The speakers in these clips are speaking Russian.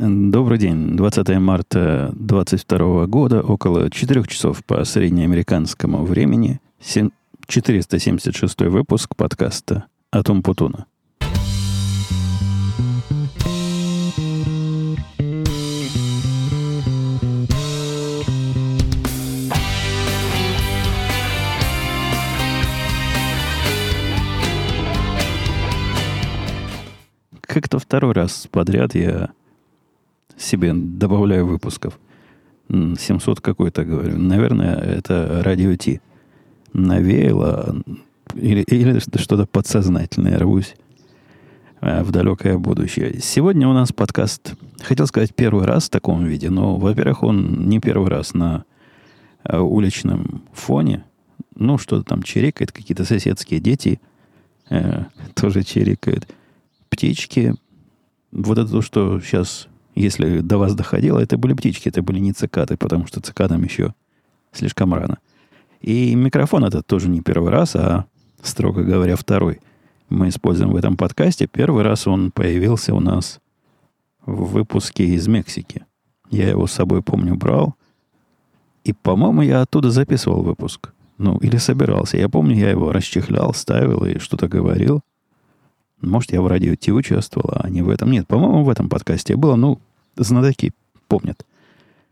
Добрый день. 20 марта 2022 года, около 4 часов по среднеамериканскому времени, 476 выпуск подкаста «Атом Путуна». Как-то второй раз подряд я себе добавляю выпусков. 700 какой-то, говорю. Наверное, это радио Ти. Навеяло или, или что-то подсознательное рвусь э, в далекое будущее. Сегодня у нас подкаст, хотел сказать, первый раз в таком виде, но, во-первых, он не первый раз на э, уличном фоне. Ну, что-то там чирикает, какие-то соседские дети э, тоже чирикают. Птички. Вот это то, что сейчас если до вас доходило, это были птички, это были не цикады, потому что цикадам еще слишком рано. И микрофон этот тоже не первый раз, а, строго говоря, второй. Мы используем в этом подкасте. Первый раз он появился у нас в выпуске из Мексики. Я его с собой, помню, брал. И, по-моему, я оттуда записывал выпуск. Ну, или собирался. Я помню, я его расчехлял, ставил и что-то говорил. Может, я в радио Ти участвовал, а не в этом. Нет, по-моему, в этом подкасте было. Ну, знатоки помнят,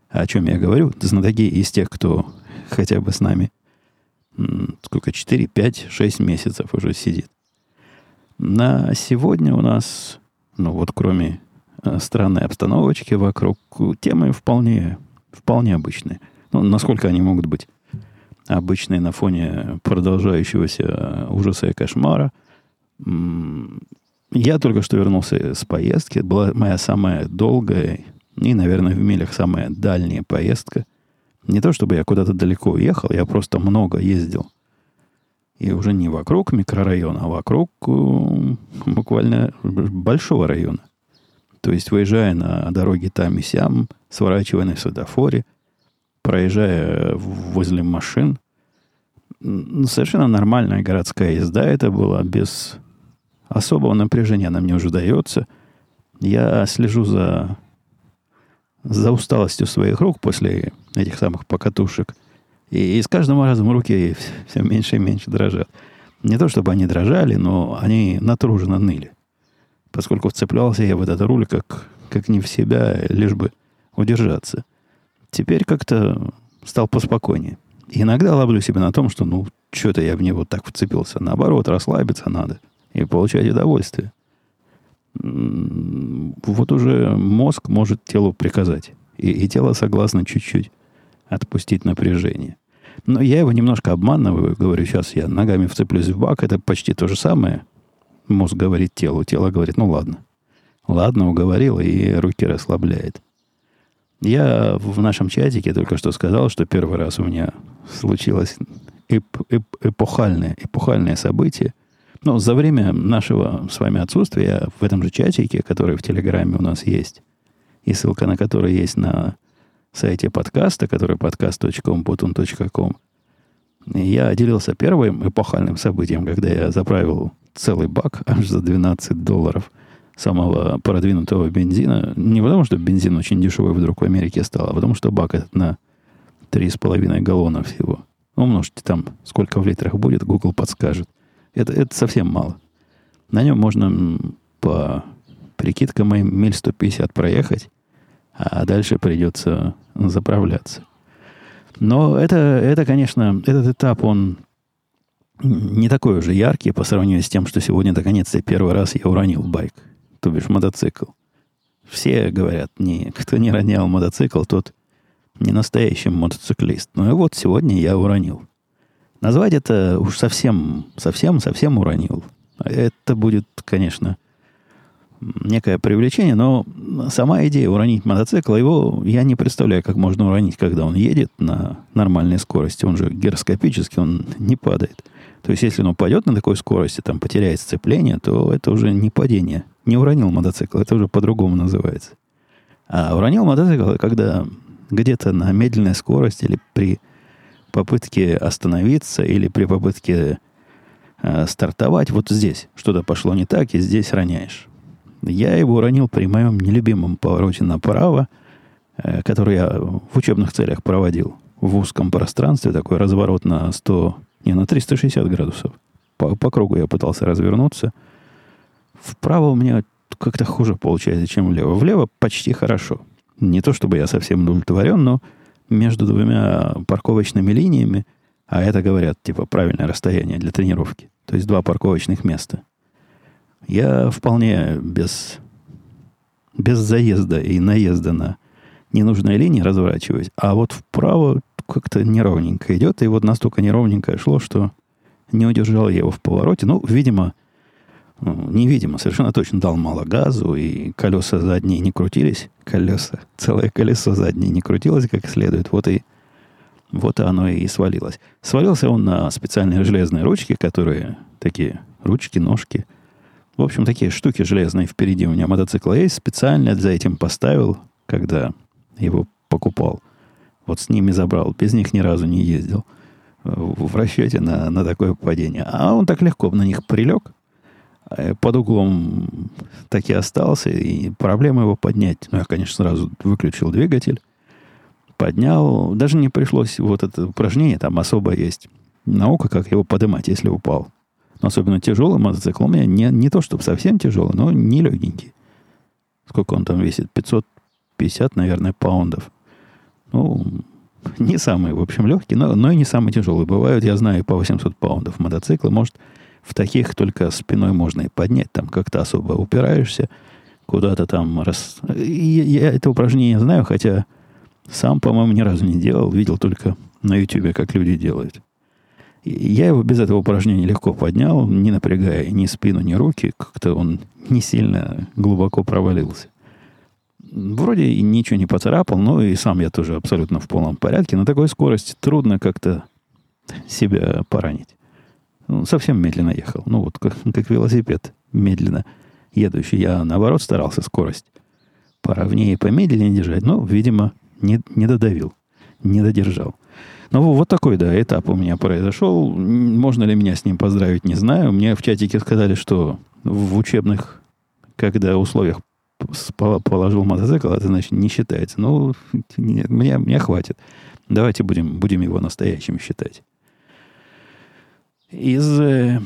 о чем я говорю. Знатоки из тех, кто хотя бы с нами сколько, 4, 5, 6 месяцев уже сидит. На сегодня у нас, ну вот кроме э, странной обстановочки вокруг, темы вполне, вполне обычные. Ну, насколько они могут быть обычные на фоне продолжающегося ужаса и кошмара. Я только что вернулся с поездки. Это была моя самая долгая и, наверное, в милях самая дальняя поездка. Не то, чтобы я куда-то далеко уехал, я просто много ездил. И уже не вокруг микрорайона, а вокруг э, буквально большого района. То есть, выезжая на дороге там и сям, сворачивая на светофоре, проезжая возле машин, совершенно нормальная городская езда это была без особого напряжения она мне уже дается. Я слежу за, за усталостью своих рук после этих самых покатушек. И, и с каждым разом руки все меньше и меньше дрожат. Не то, чтобы они дрожали, но они натруженно ныли. Поскольку вцеплялся я в этот руль как, как не в себя, лишь бы удержаться. Теперь как-то стал поспокойнее. Иногда ловлю себя на том, что ну, что-то я в него так вцепился. Наоборот, расслабиться надо и получать удовольствие. Вот уже мозг может телу приказать. И, и тело согласно чуть-чуть отпустить напряжение. Но я его немножко обманываю. Говорю, сейчас я ногами вцеплюсь в бак. Это почти то же самое. Мозг говорит телу. Тело говорит, ну ладно. Ладно, уговорил, и руки расслабляет. Я в нашем чатике только что сказал, что первый раз у меня случилось эп эп эпохальное, эпохальное событие – но за время нашего с вами отсутствия в этом же чатике, который в Телеграме у нас есть, и ссылка на который есть на сайте подкаста, который podcast.com.com, я делился первым эпохальным событием, когда я заправил целый бак аж за 12 долларов самого продвинутого бензина. Не потому, что бензин очень дешевый вдруг в Америке стал, а потому, что бак этот на 3,5 галлона всего. Умножьте там, сколько в литрах будет, Google подскажет. Это, это совсем мало. На нем можно по прикидкам моим миль 150 проехать, а дальше придется заправляться. Но это, это, конечно, этот этап, он не такой уже яркий по сравнению с тем, что сегодня, наконец-то, первый раз я уронил байк, то бишь мотоцикл. Все говорят, не, кто не ронял мотоцикл, тот не настоящий мотоциклист. Ну и вот сегодня я уронил. Назвать это уж совсем, совсем, совсем уронил. Это будет, конечно, некое привлечение, но сама идея уронить мотоцикл, его я не представляю, как можно уронить, когда он едет на нормальной скорости. Он же гироскопический, он не падает. То есть, если он упадет на такой скорости, там потеряет сцепление, то это уже не падение. Не уронил мотоцикл, это уже по-другому называется. А уронил мотоцикл, когда где-то на медленной скорости или при попытке остановиться или при попытке э, стартовать, вот здесь что-то пошло не так, и здесь роняешь. Я его уронил при моем нелюбимом повороте направо, э, который я в учебных целях проводил в узком пространстве, такой разворот на 100, не, на 360 градусов. По, по кругу я пытался развернуться. Вправо у меня как-то хуже получается, чем влево. Влево почти хорошо. Не то чтобы я совсем удовлетворен, но между двумя парковочными линиями, а это, говорят, типа правильное расстояние для тренировки, то есть два парковочных места, я вполне без, без заезда и наезда на ненужные линии разворачиваюсь, а вот вправо как-то неровненько идет, и вот настолько неровненько шло, что не удержал я его в повороте. Ну, видимо, невидимо, совершенно точно дал мало газу, и колеса задние не крутились. Колеса, целое колесо заднее не крутилось как следует. Вот и, вот оно и свалилось. Свалился он на специальные железные ручки, которые такие ручки, ножки. В общем, такие штуки железные впереди у меня мотоцикла есть. Специально за этим поставил, когда его покупал. Вот с ними забрал. Без них ни разу не ездил в расчете на, на такое падение. А он так легко на них прилег, э, под углом так и остался, и проблема его поднять. Ну, я, конечно, сразу выключил двигатель, поднял. Даже не пришлось вот это упражнение, там особо есть наука, как его поднимать, если упал. Но особенно тяжелый мотоцикл у меня не, не то, чтобы совсем тяжелый, но не легенький. Сколько он там весит? 550, наверное, паундов. Ну, не самый, в общем, легкий, но, но и не самый тяжелый. Бывают, я знаю, по 800 паундов мотоциклы. Может, в таких только спиной можно и поднять. Там как-то особо упираешься, куда-то там раз... Я, я это упражнение знаю, хотя сам, по-моему, ни разу не делал. Видел только на YouTube, как люди делают. Я его без этого упражнения легко поднял, не напрягая ни спину, ни руки. Как-то он не сильно глубоко провалился. Вроде и ничего не поцарапал, но и сам я тоже абсолютно в полном порядке. На такой скорости трудно как-то себя поранить. Совсем медленно ехал. Ну, вот как, как велосипед медленно едущий. Я, наоборот, старался скорость поровнее и помедленнее держать, но, видимо, не, не додавил, не додержал. Ну, вот такой, да, этап у меня произошел. Можно ли меня с ним поздравить, не знаю. Мне в чатике сказали, что в учебных, когда условиях положил мотоцикл, это значит не считается. Ну, мне, мне хватит. Давайте будем, будем его настоящим считать. Из... Э,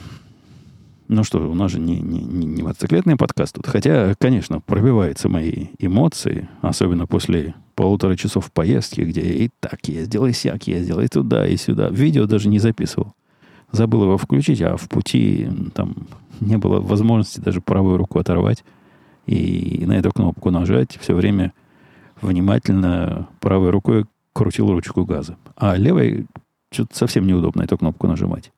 ну что, у нас же не, не, не мотоциклетный подкаст тут. Хотя, конечно, пробиваются мои эмоции, особенно после полутора часов поездки, где и так ездил, и сяк ездил, и туда, и сюда. Видео даже не записывал. Забыл его включить, а в пути там не было возможности даже правую руку оторвать и на эту кнопку нажать, все время внимательно правой рукой крутил ручку газа. А левой что-то совсем неудобно эту кнопку нажимать.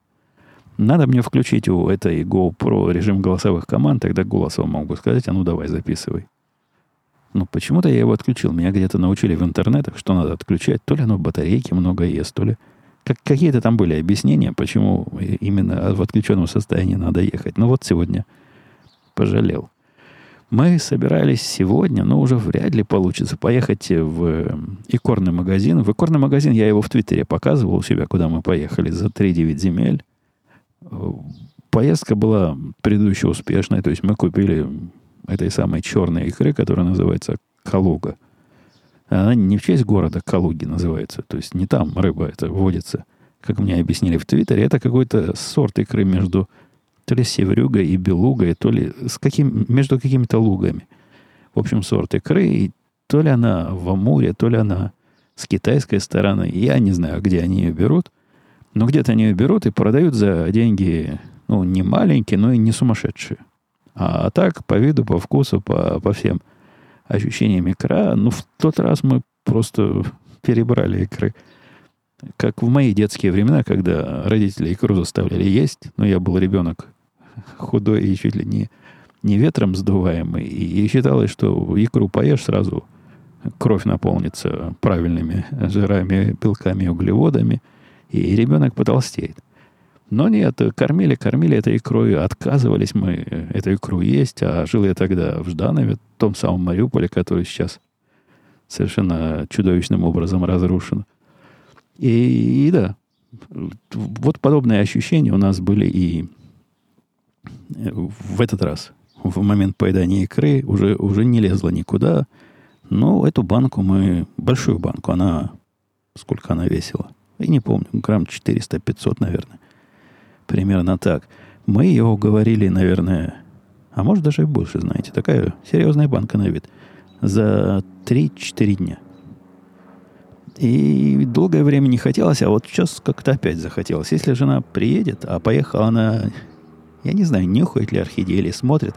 Надо мне включить у этой GoPro режим голосовых команд, тогда голосом могу сказать, а ну давай, записывай. Ну, почему-то я его отключил. Меня где-то научили в интернетах, что надо отключать. То ли оно батарейки много ест, то ли... Как, какие-то там были объяснения, почему именно в отключенном состоянии надо ехать. Но вот сегодня пожалел. Мы собирались сегодня, но уже вряд ли получится поехать в икорный магазин. В икорный магазин я его в Твиттере показывал у себя, куда мы поехали за 3-9 земель. Поездка была предыдущая успешная, то есть мы купили этой самой черной икры, которая называется Калуга. Она не в честь города Калуги называется, то есть не там рыба это водится, как мне объяснили в Твиттере, это какой-то сорт икры между то ли севрюгой и белугой, то ли с каким, между какими-то лугами. В общем, сорт икры. И то ли она в Амуре, то ли она с китайской стороны. Я не знаю, где они ее берут. Но где-то они ее берут и продают за деньги, ну, не маленькие, но и не сумасшедшие. А, так, по виду, по вкусу, по, по всем ощущениям икра, ну, в тот раз мы просто перебрали икры как в мои детские времена, когда родители икру заставляли есть, но я был ребенок худой и чуть ли не, не ветром сдуваемый, и считалось, что икру поешь сразу, кровь наполнится правильными жирами, белками, углеводами, и ребенок потолстеет. Но нет, кормили, кормили этой икрой, отказывались мы эту икру есть, а жил я тогда в Жданове, в том самом Мариуполе, который сейчас совершенно чудовищным образом разрушен. И, и да, вот подобные ощущения у нас были и в этот раз. в момент поедания икры уже, уже не лезла никуда. Но эту банку мы, большую банку, она, сколько она весила? Я не помню, грамм 400-500, наверное. Примерно так. Мы ее уговорили, наверное, а может даже и больше, знаете. Такая серьезная банка на вид. За 3-4 дня. И долгое время не хотелось, а вот сейчас как-то опять захотелось. Если жена приедет, а поехала она, я не знаю, нюхает ли орхидеи или смотрит,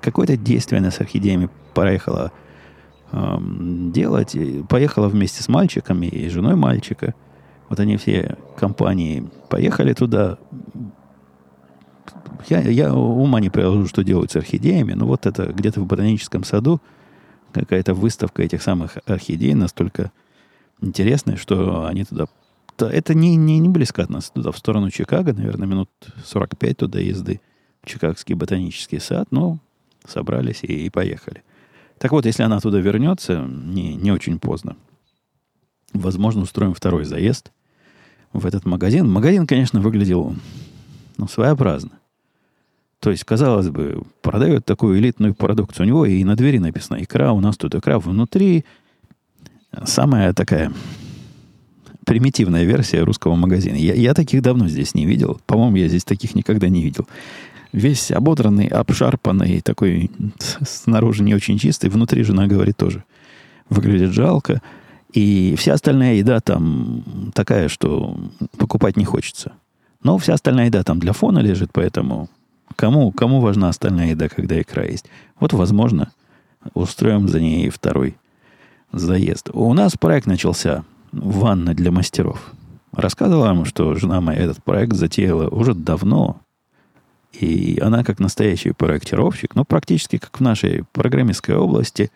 какое-то действие она с орхидеями поехала эм, делать. Поехала вместе с мальчиками и женой мальчика. Вот они все компании поехали туда. Я, я ума не приложу, что делают с орхидеями, но вот это где-то в ботаническом саду какая-то выставка этих самых орхидей настолько интересное, что они туда... Это не, не, не близко от нас, туда, в сторону Чикаго, наверное, минут 45 туда езды, в Чикагский ботанический сад, но собрались и, и поехали. Так вот, если она туда вернется, не, не очень поздно, возможно, устроим второй заезд в этот магазин. Магазин, конечно, выглядел ну, своеобразно. То есть, казалось бы, продают такую элитную продукцию. У него и на двери написано икра, у нас тут икра внутри, самая такая примитивная версия русского магазина. Я, я таких давно здесь не видел. По-моему, я здесь таких никогда не видел. Весь ободранный, обшарпанный, такой снаружи не очень чистый, внутри жена говорит тоже. Выглядит жалко. И вся остальная еда там такая, что покупать не хочется. Но вся остальная еда там для фона лежит, поэтому кому, кому важна остальная еда, когда икра есть? Вот, возможно, устроим за ней второй заезд. У нас проект начался «Ванна для мастеров». Рассказывала вам, что жена моя этот проект затеяла уже давно. И она, как настоящий проектировщик, ну, практически как в нашей программистской области,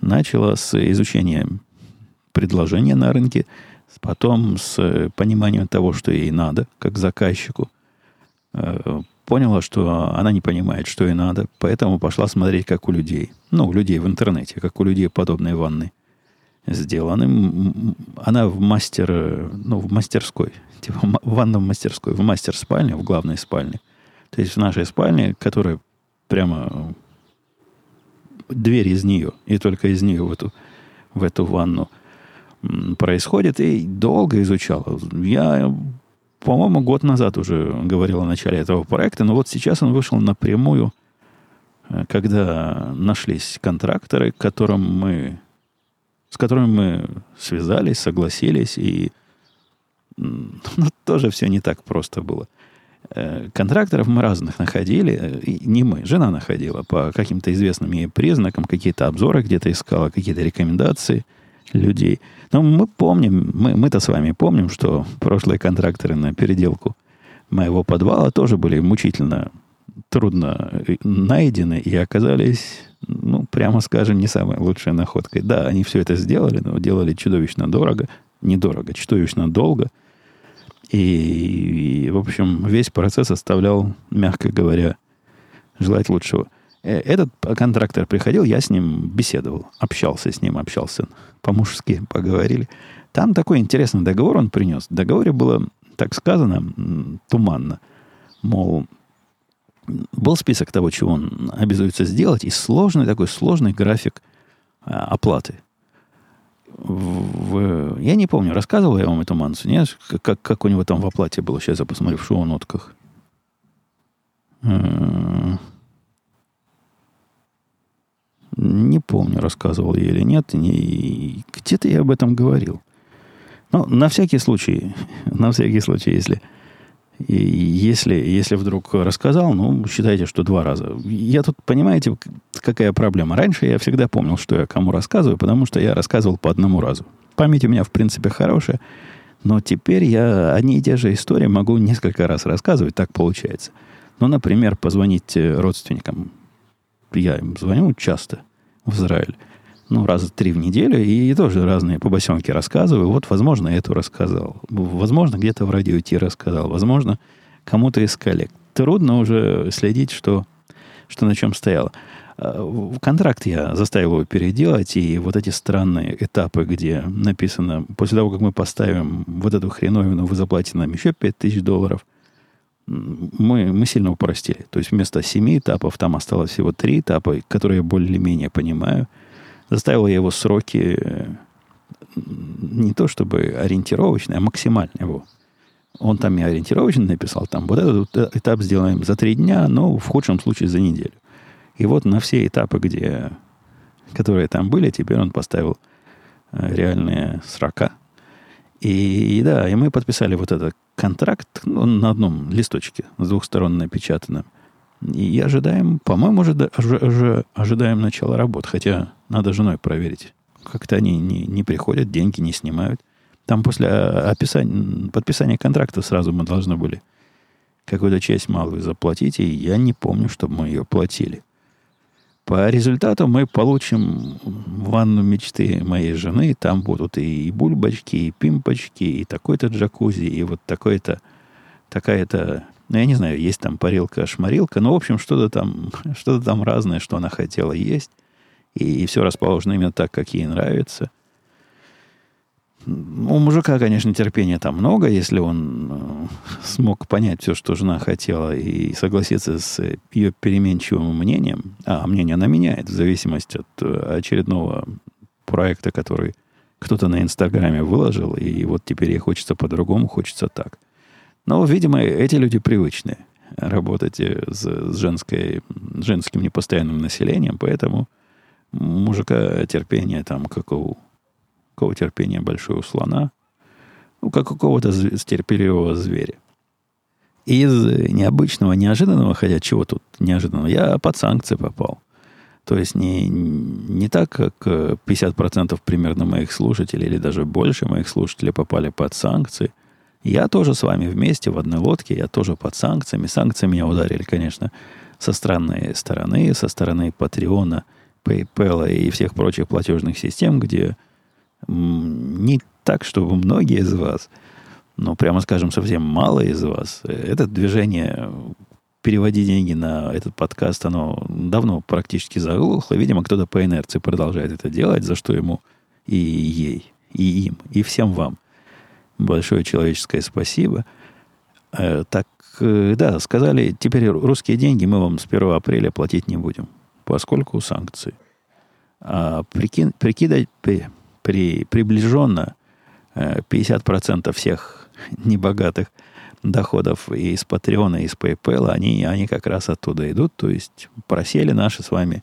начала с изучения предложения на рынке, потом с пониманием того, что ей надо, как заказчику. Э, поняла, что она не понимает, что ей надо, поэтому пошла смотреть, как у людей. Ну, у людей в интернете, как у людей подобные ванны сделаны. Она в мастер, ну, в мастерской, типа в ванном мастерской, в мастер-спальне, в главной спальне. То есть в нашей спальне, которая прямо дверь из нее, и только из нее в эту, в эту ванну происходит, и долго изучала. Я, по-моему, год назад уже говорил о начале этого проекта, но вот сейчас он вышел напрямую, э, когда нашлись контракторы, которым мы с которыми мы связались, согласились, и ну, тоже все не так просто было. Э, контракторов мы разных находили, э, и не мы, жена находила по каким-то известным ей признакам, какие-то обзоры где-то искала, какие-то рекомендации людей. Но мы помним, мы, мы-то с вами помним, что прошлые контракторы на переделку моего подвала тоже были мучительно трудно э, найдены и оказались ну, прямо скажем, не самой лучшей находкой. Да, они все это сделали, но делали чудовищно дорого. Недорого, чудовищно долго. И, и, в общем, весь процесс оставлял, мягко говоря, желать лучшего. Э, этот контрактор приходил, я с ним беседовал, общался с ним, общался по-мужски, поговорили. Там такой интересный договор он принес. В договоре было, так сказано, туманно. Мол, был список того, чего он обязуется сделать, и сложный такой сложный график а, оплаты. В, я не помню, рассказывал я вам эту мансу, нет? Как, как у него там в оплате было. Сейчас я посмотрю в шоу-нотках. Не помню, рассказывал я или нет. Не, где-то я об этом говорил. Но на всякий случай, на всякий случай, если если, если вдруг рассказал, ну, считайте, что два раза. Я тут, понимаете, какая проблема? Раньше я всегда помнил, что я кому рассказываю, потому что я рассказывал по одному разу. Память у меня, в принципе, хорошая, но теперь я одни и те же истории могу несколько раз рассказывать, так получается. Ну, например, позвонить родственникам. Я им звоню часто в Израиль ну, раза три в неделю, и тоже разные побосенки рассказываю. Вот, возможно, эту рассказал. Возможно, где-то в радио Ти рассказал. Возможно, кому-то из коллег. Трудно уже следить, что, что на чем стояло. А, контракт я заставил его переделать, и вот эти странные этапы, где написано, после того, как мы поставим вот эту хреновину, вы заплатите нам еще 5000 долларов, мы, мы сильно упростили. То есть вместо семи этапов там осталось всего три этапа, которые я более-менее понимаю. Заставил я его сроки не то чтобы ориентировочные, а максимально его. Он там и ориентировочно написал, там вот этот этап сделаем за три дня, но в худшем случае за неделю. И вот на все этапы, где, которые там были, теперь он поставил э, реальные срока. И, и да, и мы подписали вот этот контракт ну, на одном листочке, с двух сторон напечатанным. И ожидаем, по-моему, уже, уже ожидаем начала работ. Хотя надо женой проверить. Как-то они не, не приходят, деньги не снимают. Там после описания, подписания контракта сразу мы должны были какую-то часть малую заплатить, и я не помню, чтобы мы ее платили. По результату мы получим ванну мечты моей жены. Там будут и бульбочки, и пимпочки, и такой-то джакузи, и вот такой-то, такая-то, ну, я не знаю, есть там парилка-шмарилка, но, в общем, что-то там, что-то там разное, что она хотела есть. И, и все расположено именно так, как ей нравится. У мужика, конечно, терпения там много, если он э, смог понять все, что жена хотела, и согласиться с ее переменчивым мнением. А мнение она меняет в зависимости от э, очередного проекта, который кто-то на Инстаграме выложил, и вот теперь ей хочется по-другому, хочется так. Но, видимо, эти люди привычны работать э, с, с женским непостоянным населением, поэтому мужика терпения там, как у какого терпения большой у слона, ну, как у какого-то терпеливого зверя. Из необычного, неожиданного, хотя чего тут неожиданного, я под санкции попал. То есть не, не так, как 50% примерно моих слушателей, или даже больше моих слушателей попали под санкции. Я тоже с вами вместе в одной лодке, я тоже под санкциями. Санкции меня ударили, конечно, со странной стороны, со стороны Патреона, PayPal и всех прочих платежных систем, где не так, чтобы многие из вас, но прямо скажем, совсем мало из вас, это движение переводить деньги на этот подкаст, оно давно практически заглохло. Видимо, кто-то по инерции продолжает это делать, за что ему и ей, и им, и всем вам большое человеческое спасибо. Э, так, э, да, сказали, теперь русские деньги мы вам с 1 апреля платить не будем, поскольку санкции. А прикид, прикидать, при, приближенно 50% э, всех небогатых доходов из Патреона, из PayPal, они, они как раз оттуда идут. То есть просели наши с вами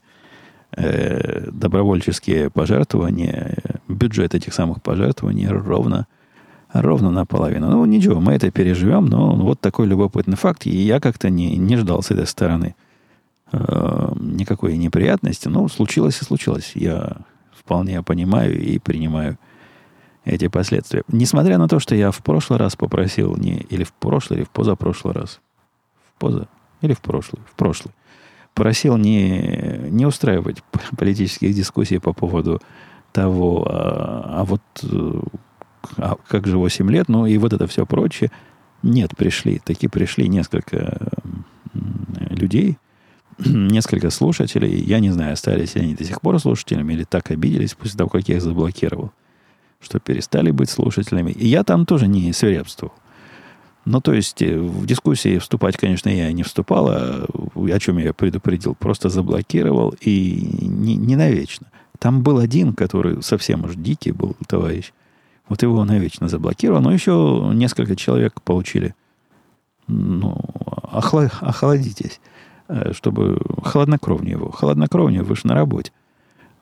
э, добровольческие пожертвования, бюджет этих самых пожертвований ровно, ровно наполовину. Ну, ничего, мы это переживем, но вот такой любопытный факт. И я как-то не, не ждал с этой стороны э, никакой неприятности. Но случилось и случилось. Я вполне понимаю и принимаю эти последствия. Несмотря на то, что я в прошлый раз попросил, не, или в прошлый, или в позапрошлый раз, в поза, или в прошлый, в прошлый, просил не, не устраивать политических дискуссий по поводу того, а, а вот а как же 8 лет, ну и вот это все прочее. Нет, пришли, таки пришли несколько людей, несколько слушателей, я не знаю, остались ли они до сих пор слушателями или так обиделись после того, как я их заблокировал, что перестали быть слушателями. И я там тоже не свирепствовал. Ну, то есть, э, в дискуссии вступать, конечно, я не вступал, а о чем я предупредил, просто заблокировал и не, не навечно. Там был один, который совсем уж дикий был товарищ. Вот его навечно заблокировал, но еще несколько человек получили. Ну, охла- охладитесь. Э, чтобы холоднокровнее его. Холоднокровнее вы же на работе.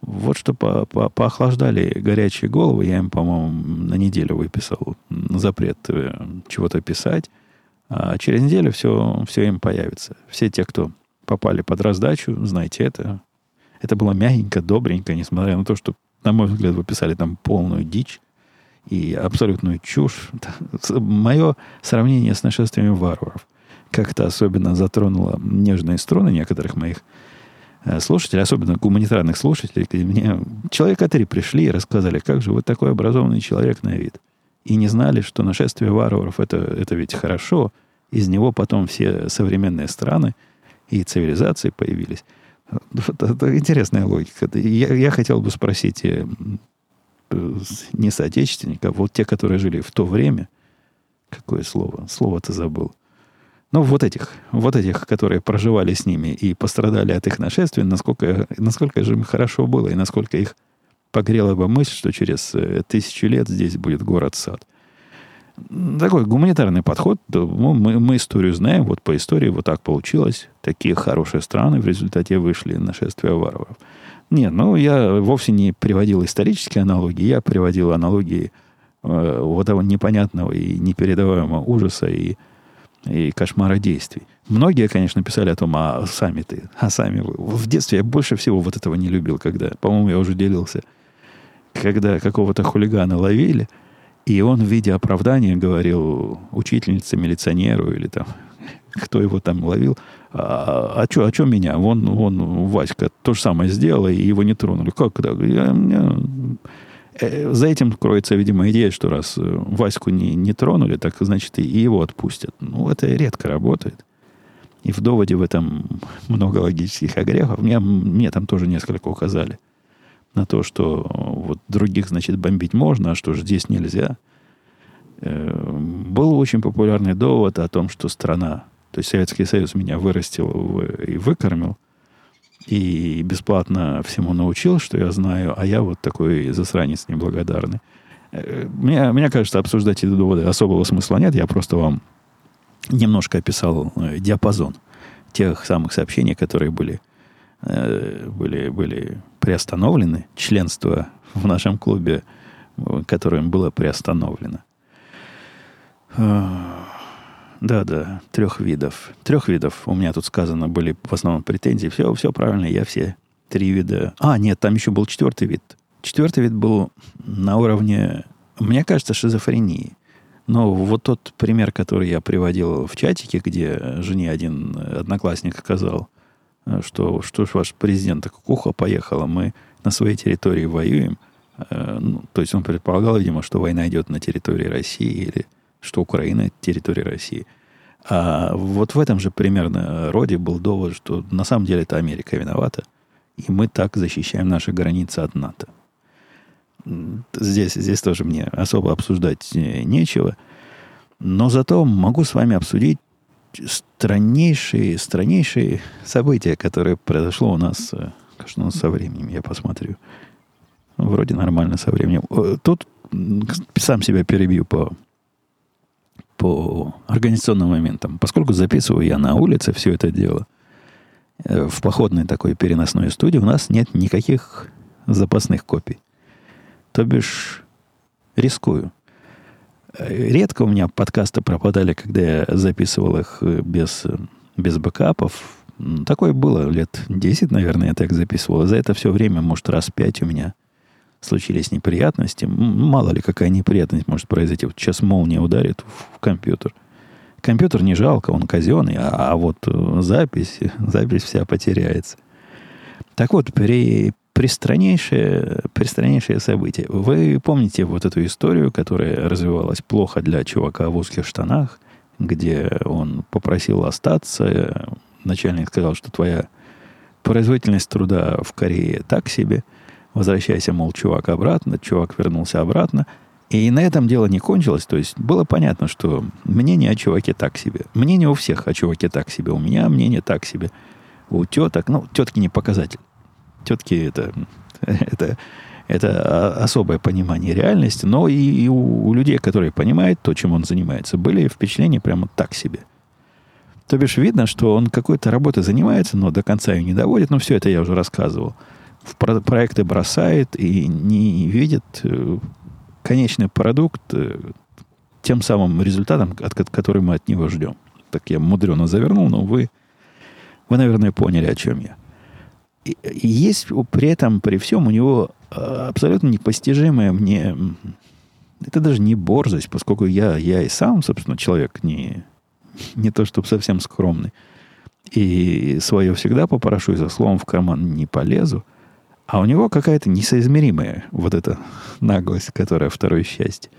Вот что по, по, поохлаждали горячие головы, я им, по-моему, на неделю выписал запрет э, чего-то писать. А через неделю все, все им появится. Все те, кто попали под раздачу, знаете, это, это было мягенько, добренько, несмотря на то, что, на мой взгляд, вы писали там полную дичь и абсолютную чушь. Мое сравнение с нашествиями варваров как-то особенно затронула нежные струны некоторых моих э, слушателей, особенно гуманитарных слушателей, где мне человека три пришли и рассказали, как же вы такой образованный человек на вид. И не знали, что нашествие варваров это, это ведь хорошо. Из него потом все современные страны и цивилизации появились. Это, это интересная логика. Я, я хотел бы спросить э, не соотечественников, вот те, которые жили в то время, какое слово? Слово-то забыл ну, вот этих, вот этих, которые проживали с ними и пострадали от их нашествия, насколько, насколько же им хорошо было и насколько их погрела бы мысль, что через э, тысячу лет здесь будет город-сад. Такой гуманитарный подход. Ну, мы, мы историю знаем, вот по истории вот так получилось. Такие хорошие страны в результате вышли нашествия варваров. Нет, ну я вовсе не приводил исторические аналогии, я приводил аналогии э, вот этого непонятного и непередаваемого ужаса и и кошмара действий. Многие, конечно, писали о том, а сами ты, а сами вы. В детстве я больше всего вот этого не любил, когда, по-моему, я уже делился, когда какого-то хулигана ловили, и он в виде оправдания говорил учительнице, милиционеру или там, кто его там ловил, а, а что а чё меня? Вон, вон Васька то же самое сделал, и его не тронули. Как так? Я, я, за этим кроется, видимо, идея, что раз э, Ваську не, не тронули, так значит и его отпустят. Ну, это редко работает. И в доводе в этом много логических огрехов. Мне, мне там тоже несколько указали на то, что вот других, значит, бомбить можно, а что же здесь нельзя. Э, был очень популярный довод о том, что страна, то есть Советский Союз меня вырастил и выкормил, и бесплатно всему научил, что я знаю, а я вот такой засранец неблагодарный. Э, мне, мне кажется, обсуждать эти доводы особого смысла нет. Я просто вам немножко описал э, диапазон тех самых сообщений, которые были, э, были, были приостановлены. Членство в нашем клубе, которым было приостановлено. Да, да, трех видов. Трех видов. У меня тут сказано были в основном претензии. Все, все правильно, я все три вида. А, нет, там еще был четвертый вид. Четвертый вид был на уровне, мне кажется, шизофрении. Но вот тот пример, который я приводил в чатике, где жене один одноклассник сказал, что что ж ваш президент так куха поехала, мы на своей территории воюем. Э, ну, то есть он предполагал, видимо, что война идет на территории России или что Украина – это территория России. А вот в этом же примерно роде был довод, что на самом деле это Америка виновата, и мы так защищаем наши границы от НАТО. Здесь, здесь тоже мне особо обсуждать нечего. Но зато могу с вами обсудить страннейшие, страннейшие события, которые произошло у нас, э, конечно, со временем, я посмотрю. Вроде нормально со временем. Э, тут сам себя перебью по по организационным моментам. Поскольку записываю я на улице все это дело, э, в походной такой переносной студии у нас нет никаких запасных копий. То бишь, рискую. Э, редко у меня подкасты пропадали, когда я записывал их э, без, без бэкапов. Такое было лет 10, наверное, я так записывал. За это все время, может, раз пять у меня случились неприятности. Мало ли, какая неприятность может произойти. Вот сейчас молния ударит в компьютер. Компьютер не жалко, он казенный, а, а вот э, запись, запись вся потеряется. Так вот, при, при, страннейшее, при страннейшее событие. Вы помните вот эту историю, которая развивалась плохо для чувака в узких штанах, где он попросил остаться, начальник сказал, что твоя производительность труда в Корее так себе – Возвращайся, мол, чувак обратно. Чувак вернулся обратно. И на этом дело не кончилось. То есть было понятно, что мнение о чуваке так себе. Мнение у всех о чуваке так себе. У меня мнение так себе. У теток, ну, тетки не показатель. Тетки это, это, это особое понимание реальности. Но и, и у, у людей, которые понимают то, чем он занимается, были впечатления прямо так себе. То бишь видно, что он какой-то работой занимается, но до конца ее не доводит. Но все это я уже рассказывал в проекты бросает и не видит э, конечный продукт э, тем самым результатом, от, который мы от него ждем. Так я мудрено завернул, но вы, вы наверное, поняли, о чем я. И, и есть при этом, при всем, у него э, абсолютно непостижимая мне... Это даже не борзость, поскольку я, я и сам, собственно, человек не, не то, чтобы совсем скромный. И свое всегда попрошу, и за словом в карман не полезу. А у него какая-то несоизмеримая вот эта наглость, которая второе счастье.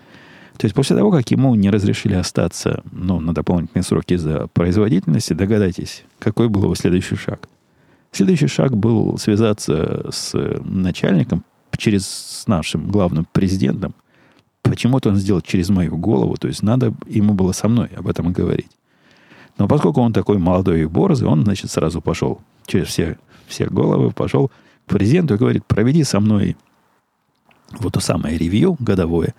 То есть после того, как ему не разрешили остаться ну, на дополнительные сроки за производительности, догадайтесь, какой был его следующий шаг. Следующий шаг был связаться с начальником через с нашим главным президентом. Почему-то он сделал через мою голову, то есть надо ему было со мной об этом говорить. Но поскольку он такой молодой и борзый, он, значит, сразу пошел через все, все головы, пошел президенту и говорит, проведи со мной вот то самое ревью годовое,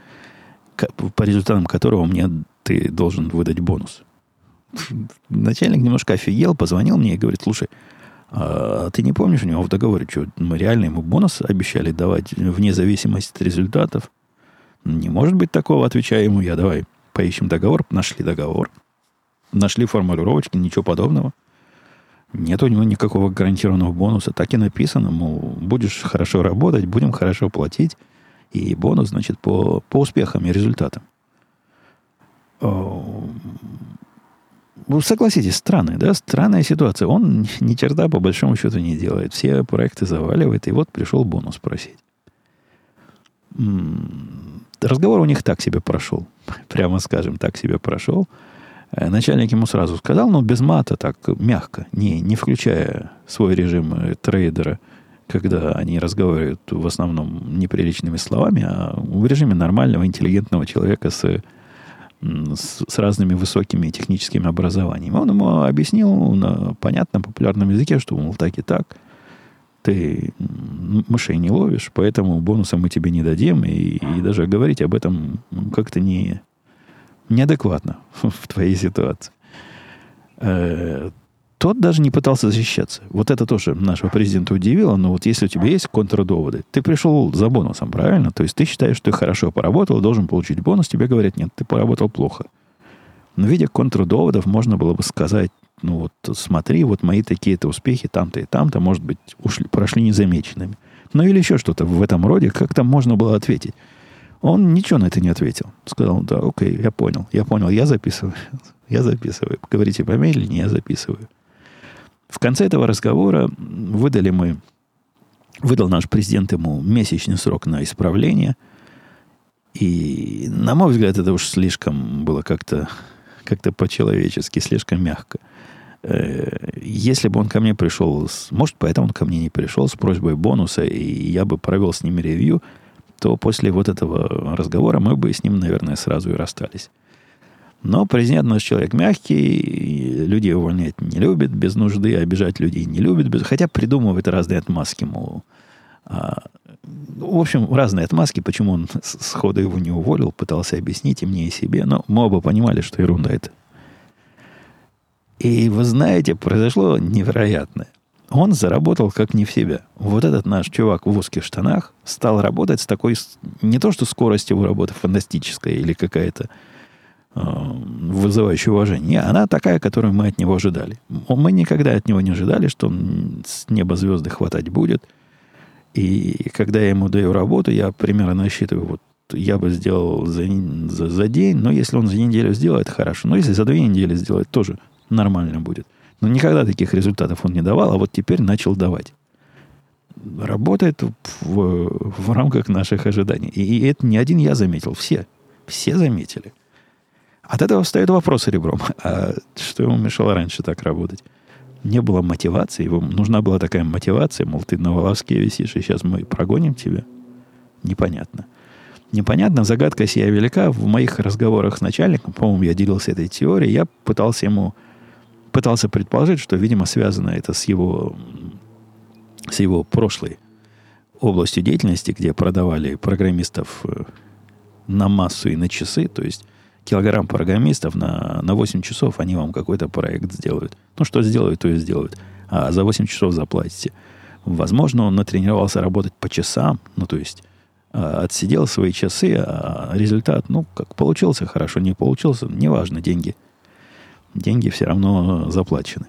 по результатам которого мне ты должен выдать бонус. Начальник немножко офигел, позвонил мне и говорит, слушай, а ты не помнишь у него в договоре, что мы реально ему бонус обещали давать вне зависимости от результатов? Не может быть такого, отвечаю ему я, давай поищем договор, нашли договор, нашли формулировочки, ничего подобного. Нет у него никакого гарантированного бонуса. Так и написано, мол, будешь хорошо работать, будем хорошо платить. И бонус, значит, по, по успехам и результатам. Вы согласитесь, странная, да? Странная ситуация. Он ни черта по большому счету не делает. Все проекты заваливает, и вот пришел бонус просить. Разговор у них так себе прошел. Прямо скажем, так себе прошел. Э, начальник ему сразу сказал, но без мата, так мягко, не, не включая свой режим э, трейдера, когда они разговаривают в основном неприличными словами, а в режиме нормального, интеллигентного человека с, с, с разными высокими техническими образованиями. Он ему объяснил на понятном популярном языке, что, мол, так и так – ты мышей не ловишь, поэтому бонуса мы тебе не дадим, и, и даже говорить об этом как-то не, неадекватно в твоей ситуации. Э, тот даже не пытался защищаться. Вот это тоже нашего президента удивило, но вот если у тебя есть контрдоводы, ты пришел за бонусом, правильно? То есть ты считаешь, что ты хорошо поработал, должен получить бонус, тебе говорят, нет, ты поработал плохо. Но видя контрдоводов, можно было бы сказать, ну вот смотри, вот мои такие-то успехи там-то и там-то, может быть, ушли, прошли незамеченными. Ну или еще что-то в этом роде, как там можно было ответить. Он ничего на это не ответил. Сказал, да, окей, я понял, я понял, я записываю, я записываю. Говорите помедленнее, я записываю. В конце этого разговора выдали мы, выдал наш президент ему месячный срок на исправление. И, на мой взгляд, это уж слишком было как-то как-то по-человечески, слишком мягко. Э, если бы он ко мне пришел, может, поэтому он ко мне не пришел с просьбой бонуса, и я бы провел с ним ревью, то после вот этого разговора мы бы с ним, наверное, сразу и расстались. Но президент наш человек мягкий, людей увольнять не любит без нужды, обижать людей не любит, без... хотя придумывает разные отмазки, мол, а, в общем, разные отмазки, почему он сходу его не уволил, пытался объяснить и мне, и себе, но мы оба понимали, что ерунда это. И вы знаете, произошло невероятное. Он заработал как не в себя. Вот этот наш чувак в узких штанах стал работать с такой... Не то, что скорость его работы фантастическая или какая-то э, вызывающая уважение. Она такая, которую мы от него ожидали. Мы никогда от него не ожидали, что он с неба звезды хватать будет. И когда я ему даю работу, я примерно насчитываю, вот я бы сделал за, за, за день, но если он за неделю сделает, хорошо. Но если за две недели сделает, тоже нормально будет. Но никогда таких результатов он не давал, а вот теперь начал давать. Работает в, в рамках наших ожиданий. И, и это не один я заметил, все. Все заметили. От этого встает вопрос ребром. А что ему мешало раньше так работать? Не было мотивации. Его нужна была такая мотивация, мол, ты на волоске висишь, и сейчас мы прогоним тебя. Непонятно. Непонятно, загадка сия велика. В моих разговорах с начальником, по-моему, я делился этой теорией, я пытался ему пытался предположить, что, видимо, связано это с его, с его прошлой областью деятельности, где продавали программистов э, на массу и на часы, то есть килограмм программистов на, на 8 часов они вам какой-то проект сделают. Ну, что сделают, то и сделают. А за 8 часов заплатите. Возможно, он натренировался работать по часам, ну, то есть а, отсидел свои часы, а результат, ну, как получился хорошо, не получился, неважно, деньги деньги все равно заплачены.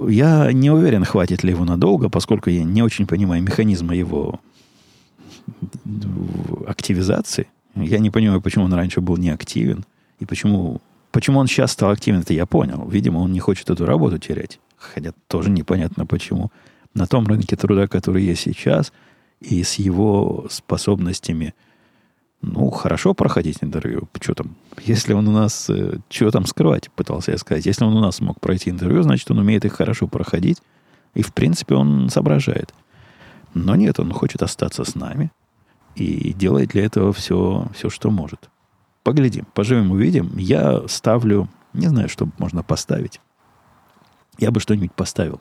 Я не уверен, хватит ли его надолго, поскольку я не очень понимаю механизма его активизации. Я не понимаю, почему он раньше был неактивен. И почему, почему он сейчас стал активен, это я понял. Видимо, он не хочет эту работу терять. Хотя тоже непонятно почему. На том рынке труда, который есть сейчас, и с его способностями – ну, хорошо проходить интервью. Что там? Если он у нас... Э, что там скрывать, пытался я сказать. Если он у нас смог пройти интервью, значит, он умеет их хорошо проходить. И, в принципе, он соображает. Но нет, он хочет остаться с нами. И делает для этого все, все что может. Поглядим, поживем, увидим. Я ставлю Не знаю, что можно поставить. Я бы что-нибудь поставил.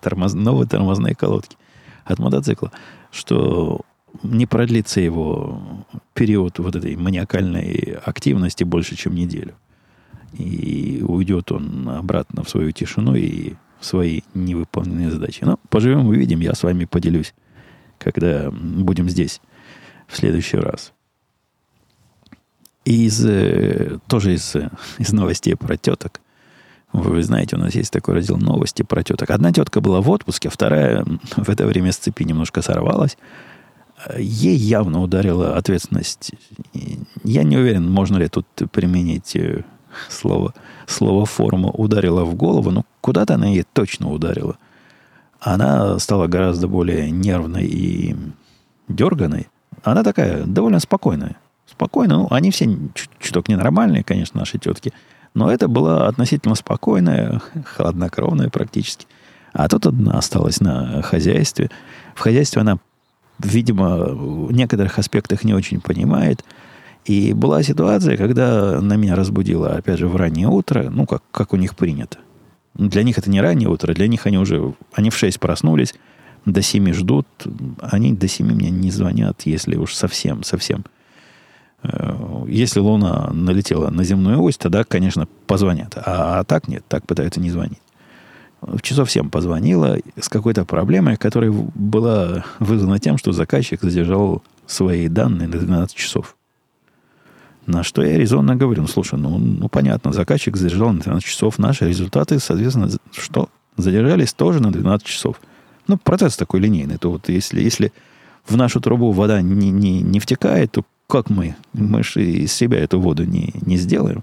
Тормоз... Новые тормозные колодки от мотоцикла, что не продлится его период вот этой маниакальной активности больше, чем неделю. И уйдет он обратно в свою тишину и в свои невыполненные задачи. Но поживем, увидим. Я с вами поделюсь, когда будем здесь в следующий раз. Из, э, тоже из, э, из новостей про теток. Вы знаете, у нас есть такой раздел новости про теток. Одна тетка была в отпуске, вторая в это время с цепи немножко сорвалась. Ей явно ударила ответственность. Я не уверен, можно ли тут применить э, слово, слово форма ударила в голову, но куда-то она ей точно ударила. Она стала гораздо более нервной и дерганой. Она такая довольно спокойная. Спокойно, ну, они все чуток ненормальные, конечно, наши тетки. Но это была относительно спокойная, хладнокровная практически. А тут одна осталась на хозяйстве. В хозяйстве она, видимо, в некоторых аспектах не очень понимает. И была ситуация, когда на меня разбудила, опять же, в раннее утро, ну, как, как у них принято. Для них это не раннее утро, для них они уже, они в 6 проснулись, до 7 ждут, они до 7 мне не звонят, если уж совсем, совсем Э, если Луна налетела на земную ось, тогда, конечно, позвонят. А, а так нет, так пытаются не звонить. В часов 7 позвонила с какой-то проблемой, которая была вызвана тем, что заказчик задержал свои данные на 12 часов. На что я резонно говорю, ну, слушай, ну, ну понятно, заказчик задержал на 12 часов. Наши результаты, соответственно, что? Задержались тоже на 12 часов. Ну, процесс такой линейный. То вот если, если в нашу трубу вода не, не, не втекает, то как мы? Мы же из себя эту воду не, не сделаем.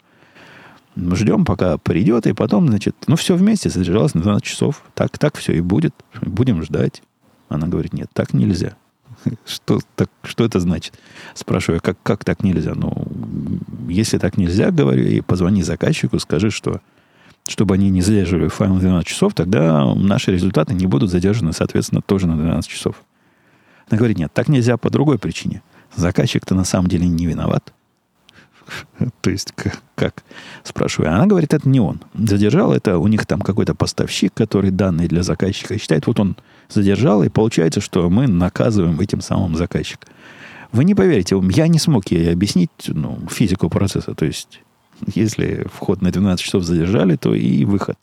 Ждем, пока придет, и потом, значит, ну, все вместе задержалось на 12 часов. Так, так все и будет. Будем ждать. Она говорит, нет, так нельзя. Что, так, что это значит? Спрашиваю, как, как так нельзя? Ну, если так нельзя, говорю, и позвони заказчику, скажи, что чтобы они не задерживали файл на 12 часов, тогда наши результаты не будут задержаны, соответственно, тоже на 12 часов. Она говорит, нет, так нельзя по другой причине. Заказчик-то на самом деле не виноват. То есть, как, как? Спрашиваю. Она говорит, это не он. Задержал это у них там какой-то поставщик, который данные для заказчика считает. Вот он задержал, и получается, что мы наказываем этим самым заказчика. Вы не поверите, я не смог ей объяснить ну, физику процесса. То есть, если вход на 12 часов задержали, то и выход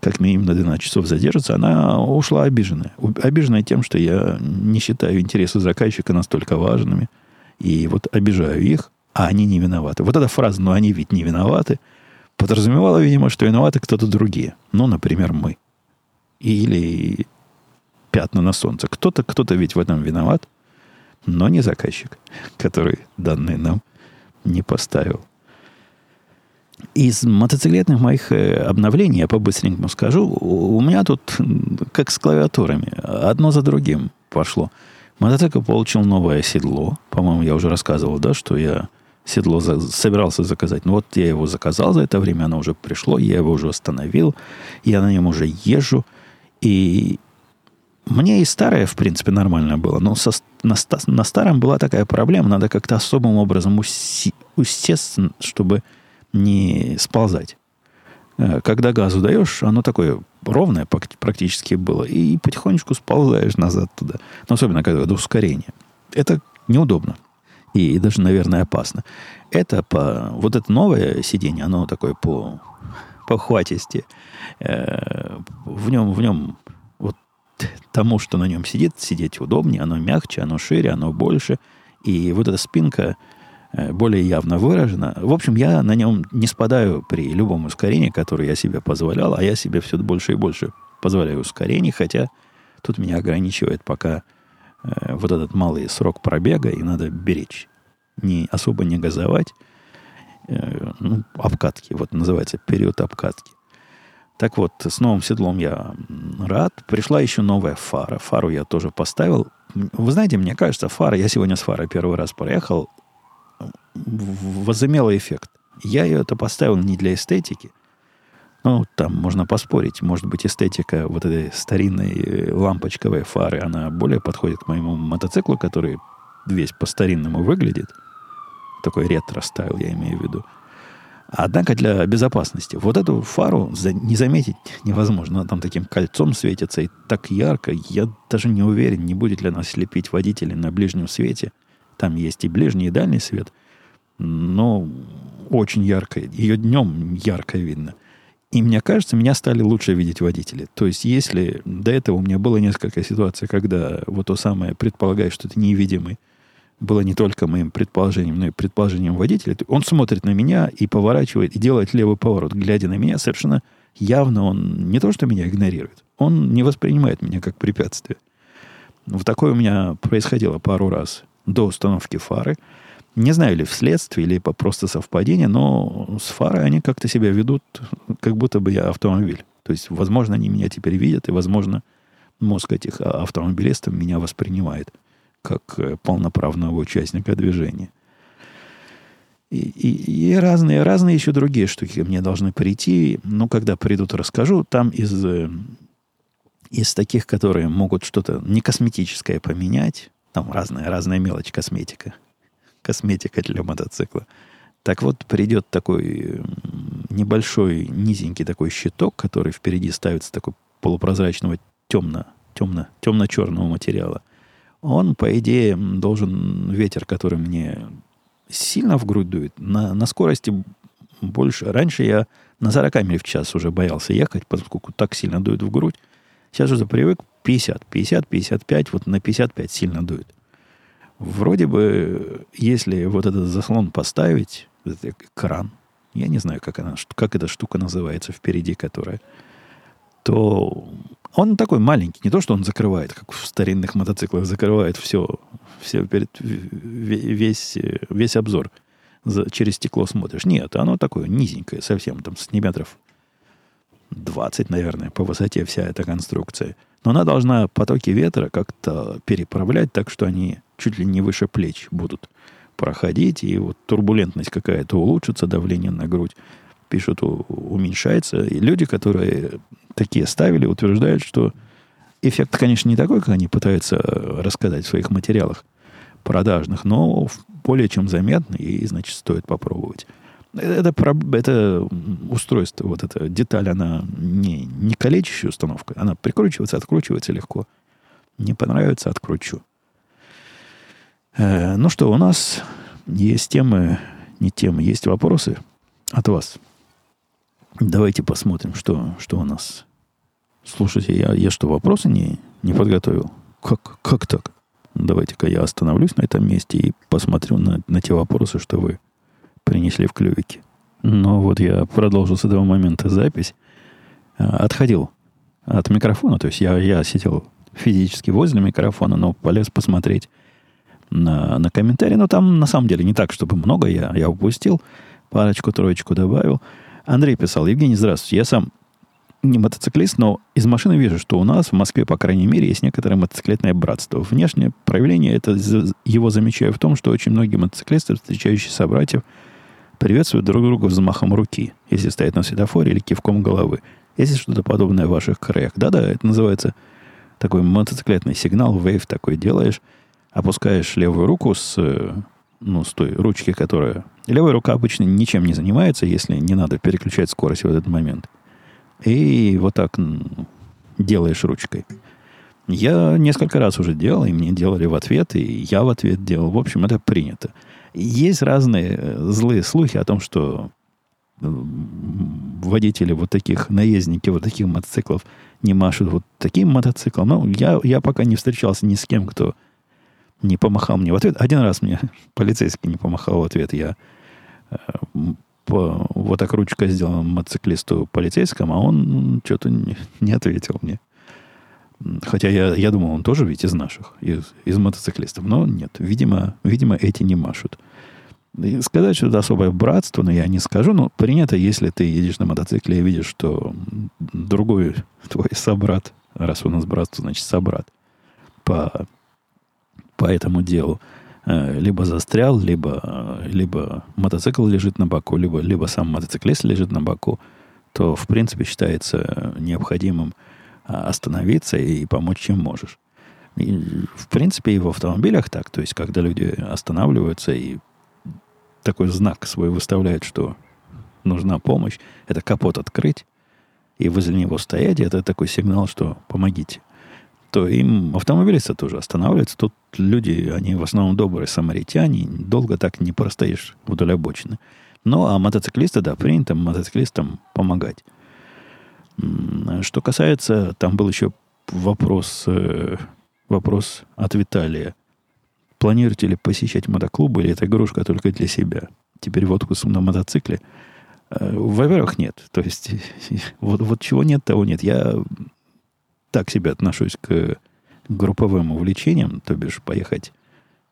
как минимум на 12 часов задержится, она ушла обиженная. Обиженная тем, что я не считаю интересы заказчика настолько важными. И вот обижаю их, а они не виноваты. Вот эта фраза «но они ведь не виноваты» подразумевала, видимо, что виноваты кто-то другие. Ну, например, мы. Или пятна на солнце. Кто-то, кто-то ведь в этом виноват, но не заказчик, который данные нам не поставил. Из мотоциклетных моих э, обновлений, я по-быстренькому скажу, у меня тут как с клавиатурами, одно за другим пошло. Мотоцикл получил новое седло. По-моему, я уже рассказывал, да, что я седло за, собирался заказать. Ну вот я его заказал за это время, оно уже пришло, я его уже остановил, я на нем уже езжу. И мне и старое, в принципе, нормально было. Но со, на, на старом была такая проблема, надо как-то особым образом уси, чтобы не сползать. Э, когда газу даешь, оно такое ровное практически было, и потихонечку сползаешь назад туда. Но особенно, когда до ускорения. Это неудобно. И даже, наверное, опасно. Это по... Вот это новое сиденье, оно такое по, по хватисти. Э, в нем, в нем вот тому, что на нем сидит, сидеть удобнее, оно мягче, оно шире, оно больше. И вот эта спинка, Э, более явно выражено. В общем, я на нем не спадаю при любом ускорении, которое я себе позволял, а я себе все больше и больше позволяю ускорений, хотя тут меня ограничивает пока э, вот этот малый срок пробега, и надо беречь. Не, особо не газовать. Э, ну, обкатки, вот называется период обкатки. Так вот, с новым седлом я рад. Пришла еще новая фара. Фару я тоже поставил. Вы знаете, мне кажется, фара, я сегодня с фарой первый раз проехал, возымела эффект. Я ее это поставил не для эстетики. Ну, там можно поспорить. Может быть, эстетика вот этой старинной э, лампочковой фары, она более подходит к моему мотоциклу, который весь по-старинному выглядит. Такой retro style, я имею в виду. Однако для безопасности. Вот эту фару не заметить невозможно. Она там таким кольцом светится и так ярко. Я даже не уверен, не будет ли она слепить водителей на ближнем свете. Там есть и ближний, и дальний свет. Но очень ярко. Ее днем ярко видно. И мне кажется, меня стали лучше видеть водители. То есть, если до этого у меня было несколько ситуаций, когда вот то самое предполагает, что это невидимый, было не только моим предположением, но и предположением водителя, он смотрит на меня и поворачивает, и делает левый поворот, глядя на меня, совершенно явно он не то, что меня игнорирует, он не воспринимает меня как препятствие. Вот такое у меня происходило пару раз до установки фары. Не знаю, ли вследствие, или просто совпадение, но с фарой они как-то себя ведут, как будто бы я автомобиль. То есть, возможно, они меня теперь видят, и, возможно, мозг этих автомобилистов меня воспринимает как э, полноправного участника движения. И, и, и разные, разные еще другие штуки мне должны прийти. Ну, когда придут, расскажу. Там из, э, из таких, которые могут что-то не косметическое поменять, там разная, разная мелочь косметика. Косметика для мотоцикла. Так вот, придет такой небольшой, низенький такой щиток, который впереди ставится такой полупрозрачного темно, темно, темно-черного материала – он, по идее, должен ветер, который мне сильно в грудь дует, на, на скорости больше. Раньше я на 40 миль в час уже боялся ехать, поскольку так сильно дует в грудь. Сейчас уже привык 50, 50, 55, вот на 55 сильно дует. Вроде бы, если вот этот заслон поставить, этот экран, я не знаю, как, она, как эта штука называется впереди, которая, то он такой маленький, не то, что он закрывает, как в старинных мотоциклах, закрывает все, все перед, весь, весь обзор. За, через стекло смотришь. Нет, оно такое низенькое совсем, там сантиметров 20, наверное, по высоте вся эта конструкция. Но она должна потоки ветра как-то переправлять так, что они чуть ли не выше плеч будут проходить, и вот турбулентность какая-то улучшится, давление на грудь пишут, уменьшается. И люди, которые такие ставили, утверждают, что эффект, конечно, не такой, как они пытаются рассказать в своих материалах продажных, но более чем заметный, и, значит, стоит попробовать. Это, это устройство, вот эта деталь, она не, не калечащая установка. Она прикручивается, откручивается легко. Не понравится, откручу. Э, ну что, у нас есть темы, не темы, есть вопросы от вас. Давайте посмотрим, что, что у нас. Слушайте, я, я что, вопросы не, не подготовил? Как, как так? Давайте-ка я остановлюсь на этом месте и посмотрю на, на те вопросы, что вы принесли в клювике. Ну вот я продолжил с этого момента запись. А, отходил от микрофона, то есть я, я сидел физически возле микрофона, но полез посмотреть на, на комментарии. Но там на самом деле не так, чтобы много я, я упустил. Парочку-троечку добавил. Андрей писал, Евгений, здравствуйте. Я сам не мотоциклист, но из машины вижу, что у нас в Москве, по крайней мере, есть некоторое мотоциклетное братство. Внешнее проявление это его замечаю в том, что очень многие мотоциклисты, встречающие собратьев, приветствуют друг друга взмахом руки, если стоят на светофоре или кивком головы. Если что-то подобное в ваших краях. Да-да, это называется такой мотоциклетный сигнал, вейв такой делаешь, опускаешь левую руку с ну, с той ручки, которая... Левая рука обычно ничем не занимается, если не надо переключать скорость в этот момент. И вот так делаешь ручкой. Я несколько раз уже делал, и мне делали в ответ, и я в ответ делал. В общем, это принято. Есть разные э, злые слухи о том, что э, водители вот таких, наездники вот таких мотоциклов не машут вот таким мотоциклом. Но я, я пока не встречался ни с кем, кто не помахал мне в ответ. Один раз мне полицейский не помахал в ответ. Я э, по, вот так ручка сделал мотоциклисту полицейскому, а он что-то не, не ответил мне. Хотя я, я думал, он тоже ведь из наших, из, из мотоциклистов. Но нет, видимо, видимо, эти не машут. Сказать, что это особое братство, но я не скажу. Но принято, если ты едешь на мотоцикле и видишь, что другой твой собрат, раз у нас братство, значит, собрат, по по этому делу э, либо застрял, либо, либо мотоцикл лежит на боку, либо, либо сам мотоциклист лежит на боку, то, в принципе, считается необходимым а, остановиться и помочь, чем можешь. И, в принципе, и в автомобилях так. То есть, когда люди останавливаются и такой знак свой выставляют, что нужна помощь, это капот открыть и возле него стоять, это такой сигнал, что помогите. То им автомобилисты тоже останавливаются. Тут люди, они в основном добрые самаритяне, долго так не простоишь вдоль обочины. Ну, а мотоциклисты, да, принято мотоциклистам помогать. Что касается, там был еще вопрос, э, вопрос от Виталия. Планируете ли посещать мотоклубы, или это игрушка только для себя? Теперь вот на мотоцикле. Э, во-первых, нет. То есть, вот, вот чего нет, того нет. Я так себя отношусь к групповым увлечениям, то бишь поехать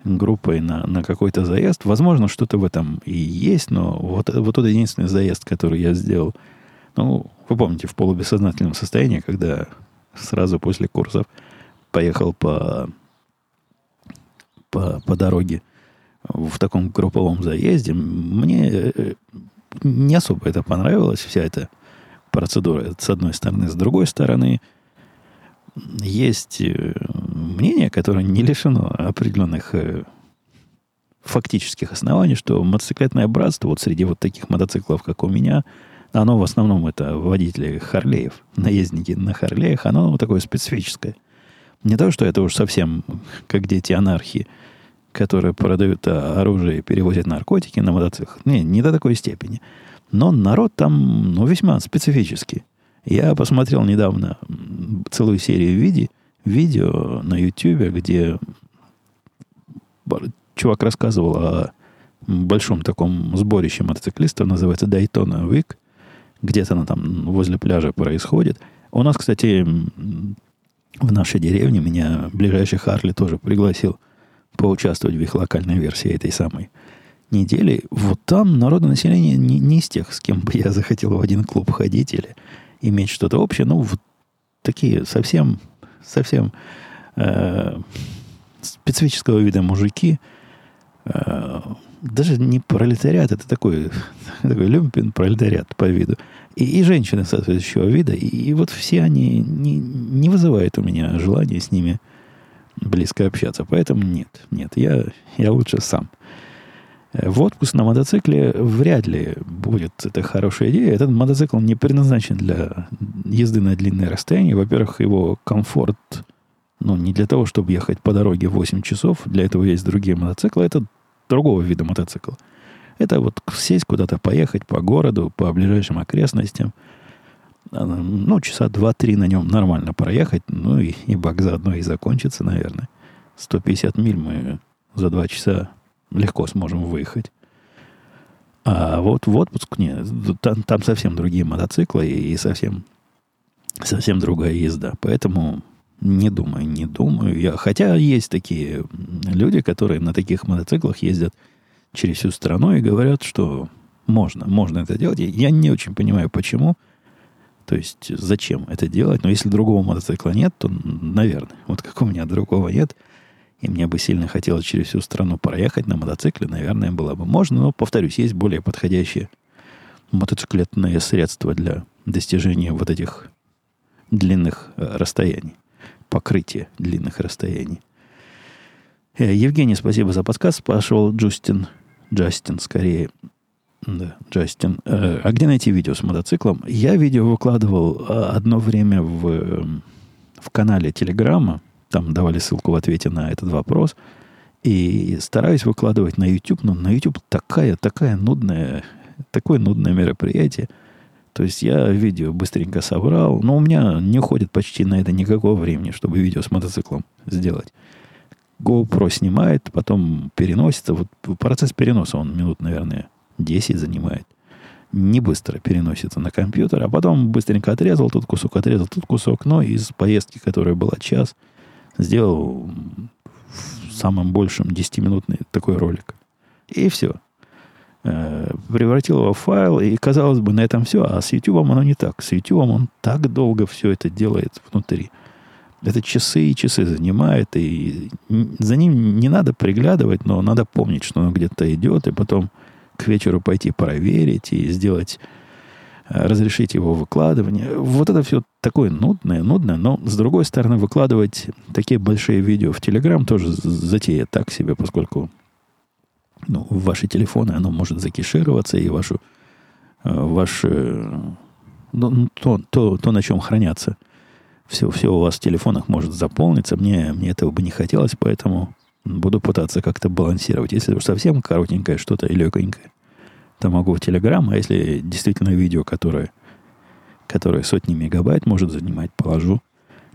группой на, на какой-то заезд. Возможно, что-то в этом и есть, но вот, вот тот единственный заезд, который я сделал, ну, вы помните, в полубессознательном состоянии, когда сразу после курсов поехал по, по, по дороге в таком групповом заезде, мне э, не особо это понравилось, вся эта процедура, с одной стороны. С другой стороны, есть э, мнение, которое не лишено определенных э, фактических оснований, что мотоциклетное братство вот среди вот таких мотоциклов, как у меня, оно в основном это водители Харлеев, наездники на Харлеях, оно такое специфическое. Не то, что это уж совсем как дети анархии, которые продают а, оружие и перевозят наркотики на мотоциклах. Не, не до такой степени. Но народ там ну, весьма специфический. Я посмотрел недавно целую серию видео, видео на YouTube, где чувак рассказывал о большом таком сборище мотоциклистов, называется Daytona Week. Где-то она там возле пляжа происходит. У нас, кстати, в нашей деревне меня ближайший Харли тоже пригласил поучаствовать в их локальной версии этой самой недели. Вот там народное население не, не из тех, с кем бы я захотел в один клуб ходить или иметь что-то общее. Ну, вот такие совсем, совсем э, специфического вида мужики. Э, даже не пролетариат, это такой, такой люмпин пролетариат по виду. И, и женщины соответствующего вида. И, и вот все они не, не вызывают у меня желания с ними близко общаться. Поэтому нет, нет, я, я лучше сам. В отпуск на мотоцикле вряд ли будет это хорошая идея. Этот мотоцикл не предназначен для езды на длинные расстояния. Во-первых, его комфорт, ну, не для того, чтобы ехать по дороге 8 часов. Для этого есть другие мотоциклы. Это другого вида мотоцикл. Это вот сесть куда-то, поехать по городу, по ближайшим окрестностям. А, ну, часа 2-3 на нем нормально проехать. Ну, и, и бак заодно и закончится, наверное. 150 миль мы за 2 часа легко сможем выехать. А вот в отпуск нет. Там, там совсем другие мотоциклы и совсем, совсем другая езда. Поэтому не думаю, не думаю. Я, хотя есть такие люди, которые на таких мотоциклах ездят через всю страну и говорят, что можно, можно это делать. Я не очень понимаю, почему. То есть, зачем это делать? Но если другого мотоцикла нет, то, наверное. Вот как у меня другого нет – и мне бы сильно хотелось через всю страну проехать на мотоцикле, наверное, было бы можно. Но, повторюсь, есть более подходящие мотоциклетные средства для достижения вот этих длинных э, расстояний, покрытия длинных расстояний. Э, Евгений, спасибо за подсказ. Пошел Джустин, Джастин скорее. Да, Джастин. Э, а где найти видео с мотоциклом? Я видео выкладывал одно время в, в канале Телеграма там давали ссылку в ответе на этот вопрос. И стараюсь выкладывать на YouTube, но на YouTube такая, такая нудная, такое нудное мероприятие. То есть я видео быстренько собрал, но у меня не уходит почти на это никакого времени, чтобы видео с мотоциклом сделать. GoPro снимает, потом переносится. Вот процесс переноса, он минут, наверное, 10 занимает. Не быстро переносится на компьютер, а потом быстренько отрезал тут кусок, отрезал тут кусок. Но из поездки, которая была час – сделал в самом большем 10-минутный такой ролик. И все. Э, превратил его в файл, и, казалось бы, на этом все. А с YouTube оно не так. С YouTube он так долго все это делает внутри. Это часы и часы занимает, и за ним не надо приглядывать, но надо помнить, что оно где-то идет, и потом к вечеру пойти проверить и сделать разрешить его выкладывание. Вот это все такое нудное, нудное, но с другой стороны выкладывать такие большие видео в Телеграм тоже затея так себе, поскольку ну, ваши телефоны оно может закишироваться, и вашу ваш, ну, то, то, то, на чем хранятся все, все у вас в телефонах может заполниться. Мне, мне этого бы не хотелось, поэтому буду пытаться как-то балансировать. Если уж совсем коротенькое что-то и легонькое, то могу в Телеграм, а если действительно видео, которое, которое сотни мегабайт может занимать, положу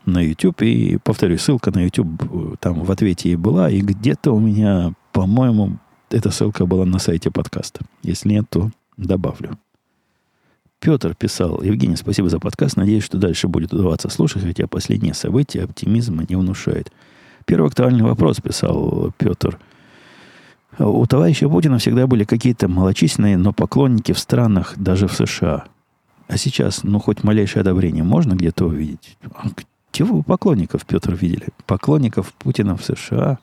на YouTube. И, повторюсь, ссылка на YouTube э, там в ответе и была. И где-то у меня, по-моему, эта ссылка была на сайте подкаста. Если нет, то добавлю. Петр писал, Евгений, спасибо за подкаст. Надеюсь, что дальше будет удаваться слушать, хотя последние события оптимизма не внушают. Первый актуальный вопрос, писал Петр. У товарища Путина всегда были какие-то малочисленные, но поклонники в странах, даже в США. А сейчас, ну, хоть малейшее одобрение можно где-то увидеть? А где вы поклонников, Петр, видели? Поклонников Путина в США?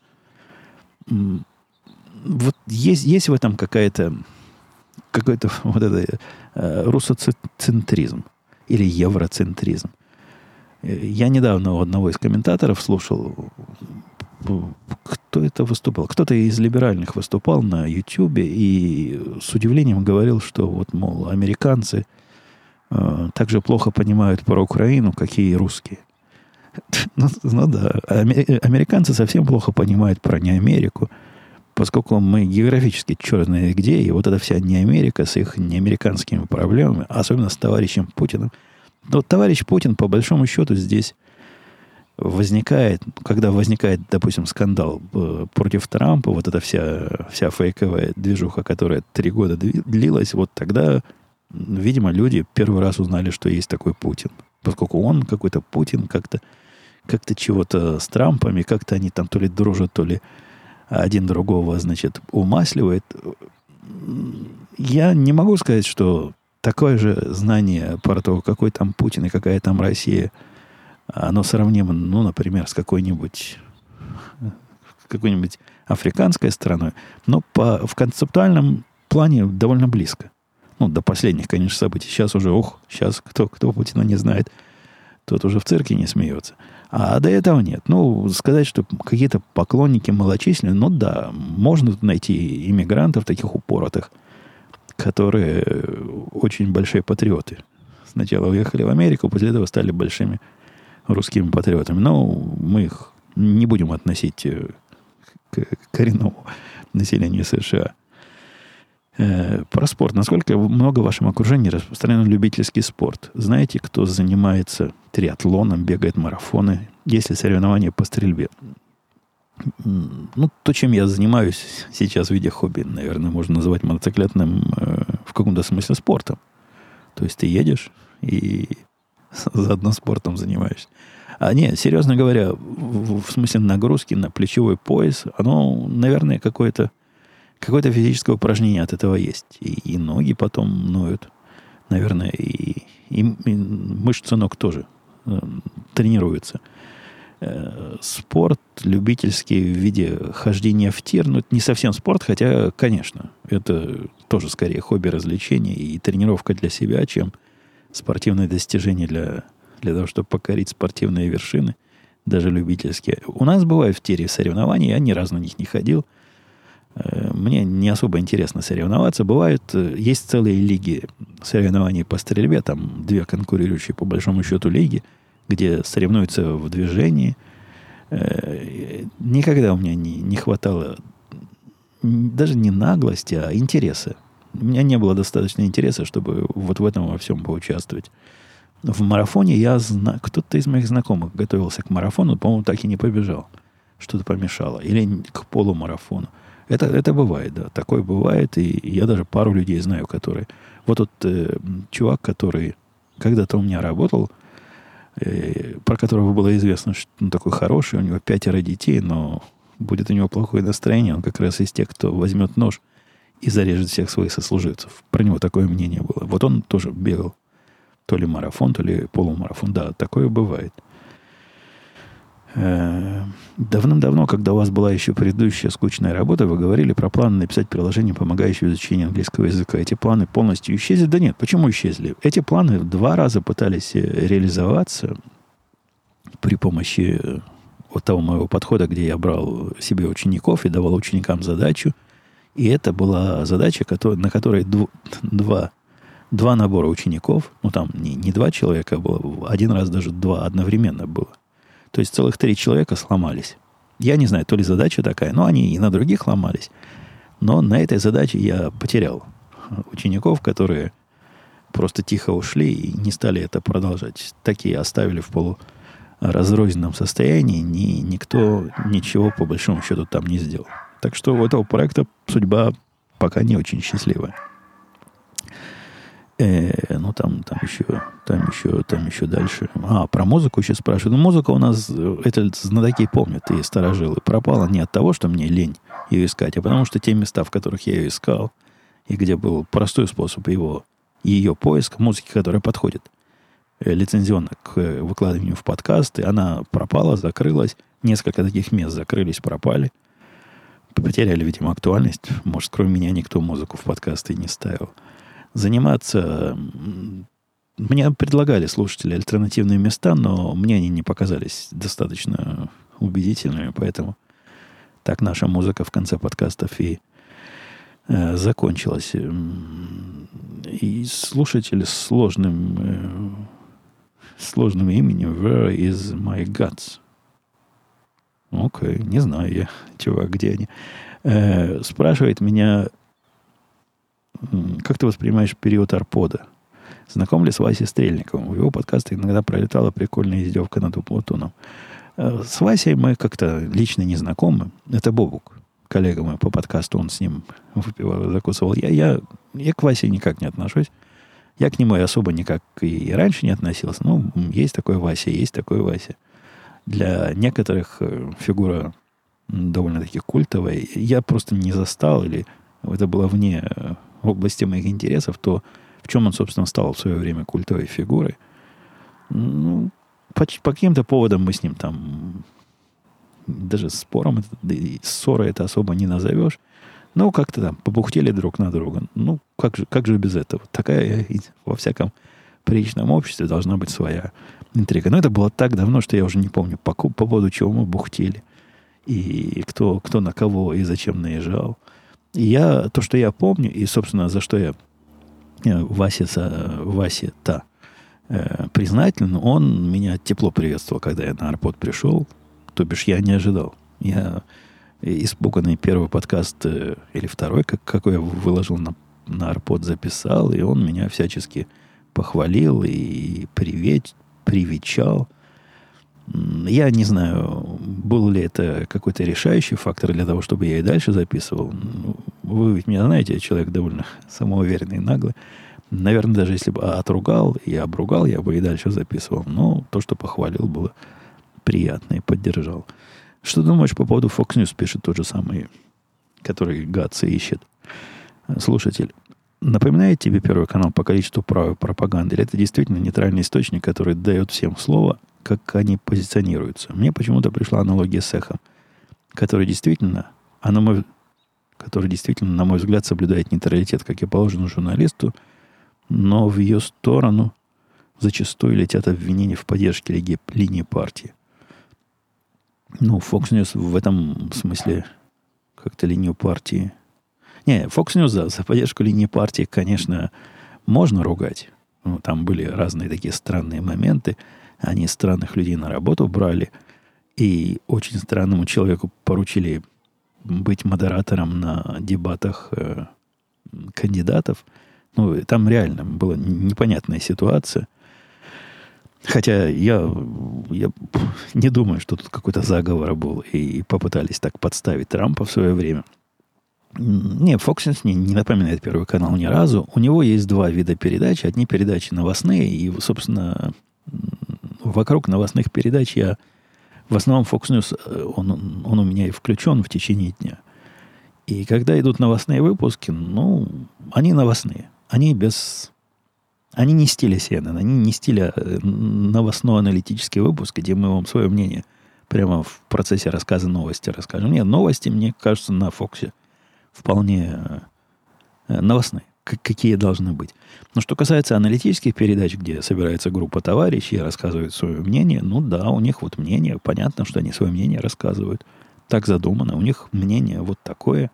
Вот есть, есть в этом какая-то какой-то вот это русоцентризм или евроцентризм. Э, я недавно у одного из комментаторов слушал, кто это выступал. Кто-то из либеральных выступал на YouTube и с удивлением говорил, что вот, мол, американцы э, так же плохо понимают про Украину, как и русские. Ну, ну да, американцы совсем плохо понимают про не Америку, поскольку мы географически черт знает где, и вот эта вся не Америка с их неамериканскими проблемами, особенно с товарищем Путиным. Но товарищ Путин, по большому счету, здесь возникает, когда возникает, допустим, скандал э, против Трампа, вот эта вся, вся фейковая движуха, которая три года длилась, вот тогда, видимо, люди первый раз узнали, что есть такой Путин. Поскольку он какой-то Путин, как-то как-то чего-то с Трампами, как-то они там то ли дружат, то ли один другого, значит, умасливает. Я не могу сказать, что такое же знание про то, какой там Путин и какая там Россия, оно сравнимо, ну, например, с какой-нибудь какой-нибудь африканской страной, но по, в концептуальном плане довольно близко. Ну, до последних, конечно, событий. Сейчас уже, ух, сейчас кто, кто Путина не знает, тот уже в цирке не смеется. А до этого нет. Ну, сказать, что какие-то поклонники малочисленные, ну да, можно найти иммигрантов таких упоротых, которые очень большие патриоты. Сначала уехали в Америку, после этого стали большими русскими патриотами. Но мы их не будем относить э, к коренному населению США. Э, про спорт. Насколько много в вашем окружении распространен любительский спорт? Знаете, кто занимается триатлоном, бегает марафоны? Есть ли соревнования по стрельбе? Ну, то, чем я занимаюсь сейчас в виде хобби, наверное, можно назвать мотоциклетным э, в каком-то смысле спортом. То есть ты едешь и заодно спортом занимаешься. А нет, серьезно говоря, в, в смысле нагрузки на плечевой пояс, оно, наверное, какое-то какое-то физическое упражнение от этого есть. И, и ноги потом ноют. Наверное, и, и, и мышцы ног тоже э, тренируются. Э, спорт любительский в виде хождения в тир, ну, это не совсем спорт, хотя, конечно, это тоже скорее хобби, развлечение и тренировка для себя, чем спортивное достижение для, для того, чтобы покорить спортивные вершины, даже любительские. У нас бывают в тире соревнования, я ни разу на них не ходил – мне не особо интересно соревноваться. Бывают, э, есть целые лиги соревнований по стрельбе, там две конкурирующие по большому счету лиги, где соревнуются в движении. Э, никогда у меня не, не хватало даже не наглости, а интереса. У меня не было достаточно интереса, чтобы вот в этом во всем поучаствовать. В марафоне я знаю, кто-то из моих знакомых готовился к марафону, по-моему, так и не побежал. Что-то помешало. Или к полумарафону. Это, это бывает, да. Такое бывает. И я даже пару людей знаю, которые... Вот тот э, чувак, который когда-то у меня работал, э, про которого было известно, что он такой хороший, у него пятеро детей, но будет у него плохое настроение, он как раз из тех, кто возьмет нож и зарежет всех своих сослуживцев. Про него такое мнение было. Вот он тоже бегал то ли марафон, то ли полумарафон. Да, такое бывает. Э, давным-давно, когда у вас была еще предыдущая скучная работа, вы говорили про план написать приложение, помогающее изучению английского языка. Эти планы полностью исчезли? Да нет, почему исчезли? Эти планы два раза пытались э, реализоваться при помощи э, вот того моего подхода, где я брал себе учеников и давал ученикам задачу. И это была задача, на которой два, два набора учеников, ну там не, не два человека было, один раз даже два одновременно было. То есть целых три человека сломались. Я не знаю, то ли задача такая, но они и на других ломались. Но на этой задаче я потерял учеников, которые просто тихо ушли и не стали это продолжать. Такие оставили в полуразрозненном состоянии, ни, никто ничего по большому счету там не сделал. Так что у этого проекта судьба пока не очень счастливая. Э, ну, там, там еще, там еще, там еще дальше. А, про музыку еще спрашивают. Ну, музыка у нас, э, это знатоки помнят, и старожилы. Пропала не от того, что мне лень ее искать, а потому что те места, в которых я ее искал, и где был простой способ его, ее поиска, музыки, которая подходит э, лицензионно к выкладыванию в подкасты, она пропала, закрылась. Несколько таких мест закрылись, пропали. Потеряли, видимо, актуальность. Может, кроме меня никто музыку в подкасты не ставил заниматься... Мне предлагали слушатели альтернативные места, но мне они не показались достаточно убедительными, поэтому так наша музыка в конце подкастов и э, закончилась. И слушатель с сложным, э, сложным именем Where is my guts? Окей, okay, не знаю я, чувак, где они. Э, спрашивает меня как ты воспринимаешь период Арпода? Знаком ли с Васей Стрельниковым? В его подкастах иногда пролетала прикольная издевка над Платоном. Э, с Васей мы как-то лично не знакомы. Это Бобук, коллега мой по подкасту, он с ним выпивал, закусывал. Я, я, я к Васе никак не отношусь. Я к нему особо никак и раньше не относился. Ну, есть такой Вася, есть такой Вася. Для некоторых э, фигура довольно-таки культовая. Я просто не застал, или это было вне э, области моих интересов, то в чем он, собственно, стал в свое время культовой фигурой. Ну, по, по каким-то поводам мы с ним там даже спором, ссорой это особо не назовешь. Ну, как-то там побухтели друг на друга. Ну, как же, как же без этого? Такая во всяком приличном обществе должна быть своя интрига. Но это было так давно, что я уже не помню, по, по поводу чего мы бухтели. И кто, кто на кого и зачем наезжал я, то, что я помню, и, собственно, за что я э, Васе, Васе та э, признателен, он меня тепло приветствовал, когда я на Арпод пришел. То бишь, я не ожидал. Я испуганный первый подкаст, э, или второй, как, какой я выложил на, на Арпод, записал, и он меня всячески похвалил и привет, привечал. Я не знаю, был ли это какой-то решающий фактор для того, чтобы я и дальше записывал. Ну, вы ведь меня знаете, я человек довольно самоуверенный и наглый. Наверное, даже если бы отругал и обругал, я бы и дальше записывал. Но то, что похвалил, было приятно и поддержал. Что думаешь по поводу Fox News, пишет тот же самый, который Гатса ищет. Слушатель, напоминает тебе Первый канал по количеству правой пропаганды? Или это действительно нейтральный источник, который дает всем слово – как они позиционируются. Мне почему-то пришла аналогия с эхом, который действительно, а мой, который действительно, на мой взгляд, соблюдает нейтралитет, как и положено журналисту, но в ее сторону зачастую летят обвинения в поддержке лиги, линии партии. Ну, Fox News в этом смысле как-то линию партии... Не, Fox News за, за поддержку линии партии, конечно, можно ругать. Ну, там были разные такие странные моменты. Они странных людей на работу брали, и очень странному человеку поручили быть модератором на дебатах э, кандидатов. Ну, там реально была непонятная ситуация. Хотя я, я не думаю, что тут какой-то заговор был, и попытались так подставить Трампа в свое время. Не, Fox News не, не напоминает Первый канал ни разу. У него есть два вида передач. Одни передачи новостные, и, собственно, вокруг новостных передач я в основном Fox News, э, он, он у меня и включен в течение дня. И когда идут новостные выпуски, ну, они новостные. Они без... Они не стиля CNN, они не стиля э, новостно-аналитический выпуск, где мы вам свое мнение прямо в процессе рассказа новости расскажем. Нет, новости, мне кажется, на Фоксе вполне э, новостные какие должны быть. Но что касается аналитических передач, где собирается группа товарищей и рассказывают свое мнение, ну да, у них вот мнение, понятно, что они свое мнение рассказывают. Так задумано, у них мнение вот такое.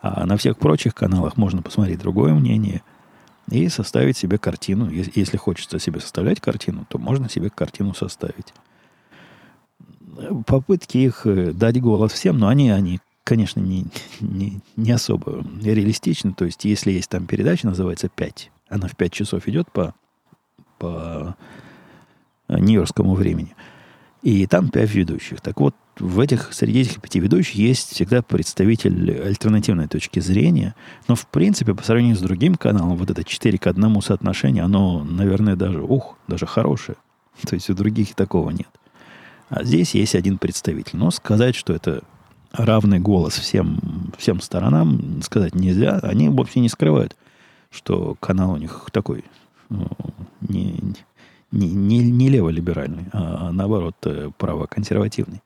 А на всех прочих каналах можно посмотреть другое мнение. и составить себе картину. Если хочется себе составлять картину, то можно себе картину составить. Попытки их э, дать голос всем, но они, они конечно, не, не, не особо реалистичны. То есть, если есть там передача, называется «5», она в 5 часов идет по, по нью-йоркскому времени. И там 5 ведущих. Так вот, в этих, среди этих пяти ведущих есть всегда представитель альтернативной точки зрения. Но, в принципе, по сравнению с другим каналом, вот это 4 к 1 соотношение, оно, наверное, даже, ух, даже хорошее. То есть у других такого нет. А здесь есть один представитель. Но сказать, что это равный голос всем, всем сторонам, сказать нельзя. Они вообще не скрывают, что канал у них такой ну, не, не, не, не леволиберальный, а наоборот э, правоконсервативный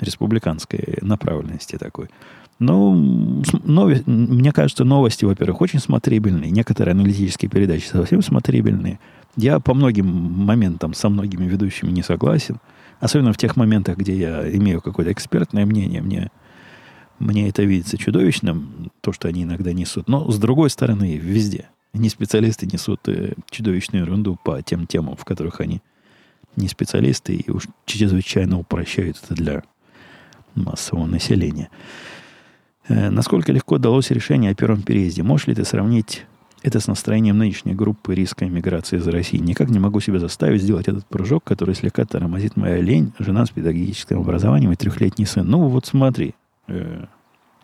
республиканской направленности такой. Ну, нови, мне кажется, новости, во-первых, очень смотрибельные. Некоторые аналитические передачи совсем смотрибельные. Я по многим моментам со многими ведущими не согласен. Особенно в тех моментах, где я имею какое-то экспертное мнение. Мне, мне это видится чудовищным, то, что они иногда несут. Но, с другой стороны, везде. Они специалисты несут э, чудовищную ерунду по тем темам, в которых они не специалисты и уж чрезвычайно упрощают это для массового населения. Э, насколько легко далось решение о первом переезде? Можешь ли ты сравнить это с настроением нынешней группы риска иммиграции из России? Никак не могу себя заставить сделать этот прыжок, который слегка тормозит моя лень, жена с педагогическим образованием и трехлетний сын. Ну, вот смотри, э,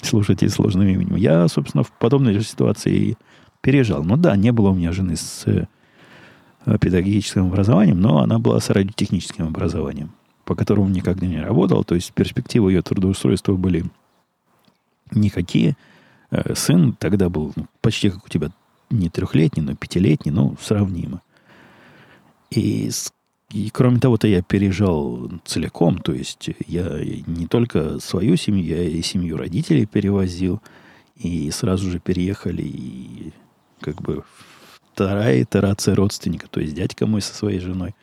слушайте сложным именем. Я, собственно, в подобной же ситуации переезжал. Ну да, не было у меня жены с э, педагогическим образованием, но она была с радиотехническим образованием по которому никогда не работал. То есть перспективы ее трудоустройства были никакие. Э, сын тогда был ну, почти как у тебя не трехлетний, но пятилетний, ну, сравнимо. И, и кроме того-то я переезжал целиком, то есть я не только свою семью, я и семью родителей перевозил, и сразу же переехали и как бы вторая итерация родственника, то есть дядька мой со своей женой.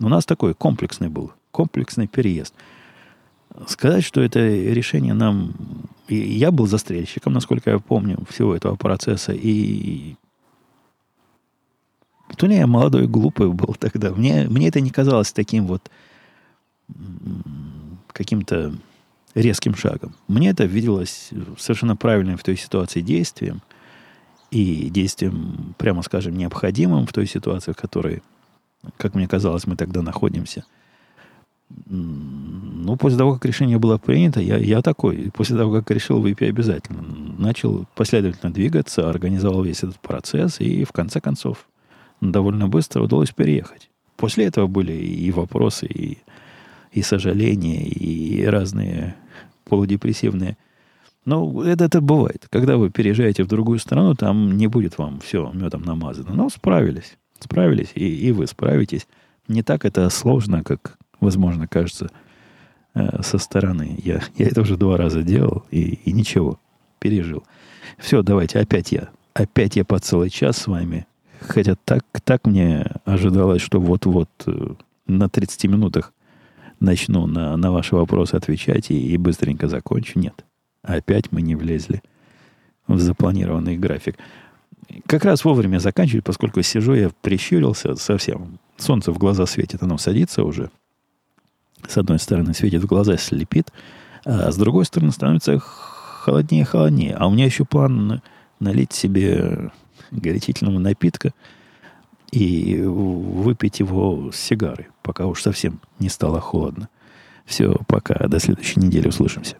У нас такой комплексный был комплексный переезд. Сказать, что это решение нам... И я был застрельщиком, насколько я помню, всего этого процесса. И то ли я молодой и глупый был тогда. Мне, мне это не казалось таким вот каким-то резким шагом. Мне это виделось совершенно правильным в той ситуации действием. И действием, прямо скажем, необходимым в той ситуации, в которой, как мне казалось, мы тогда находимся – ну, после того, как решение было принято, я, я такой. После того, как решил выпить обязательно, начал последовательно двигаться, организовал весь этот процесс, и в конце концов довольно быстро удалось переехать. После этого были и вопросы, и, и сожаления, и разные полудепрессивные. Но это, это бывает. Когда вы переезжаете в другую страну, там не будет вам все медом намазано. Но справились. Справились, и, и вы справитесь. Не так это сложно, как возможно, кажется э, со стороны. Я, я это уже два раза делал, и, и ничего, пережил. Все, давайте, опять я. Опять я по целый час с вами. Хотя так, так мне ожидалось, что вот-вот э, на 30 минутах начну на, на ваши вопросы отвечать и, и быстренько закончу. Нет. Опять мы не влезли в запланированный график. Как раз вовремя заканчивать, поскольку сижу, я прищурился совсем. Солнце в глаза светит, оно садится уже – с одной стороны, светит в глаза, слепит, а с другой стороны, становится холоднее и холоднее. А у меня еще план налить себе горячительного напитка и выпить его с сигары, пока уж совсем не стало холодно. Все, пока. До следующей недели услышимся.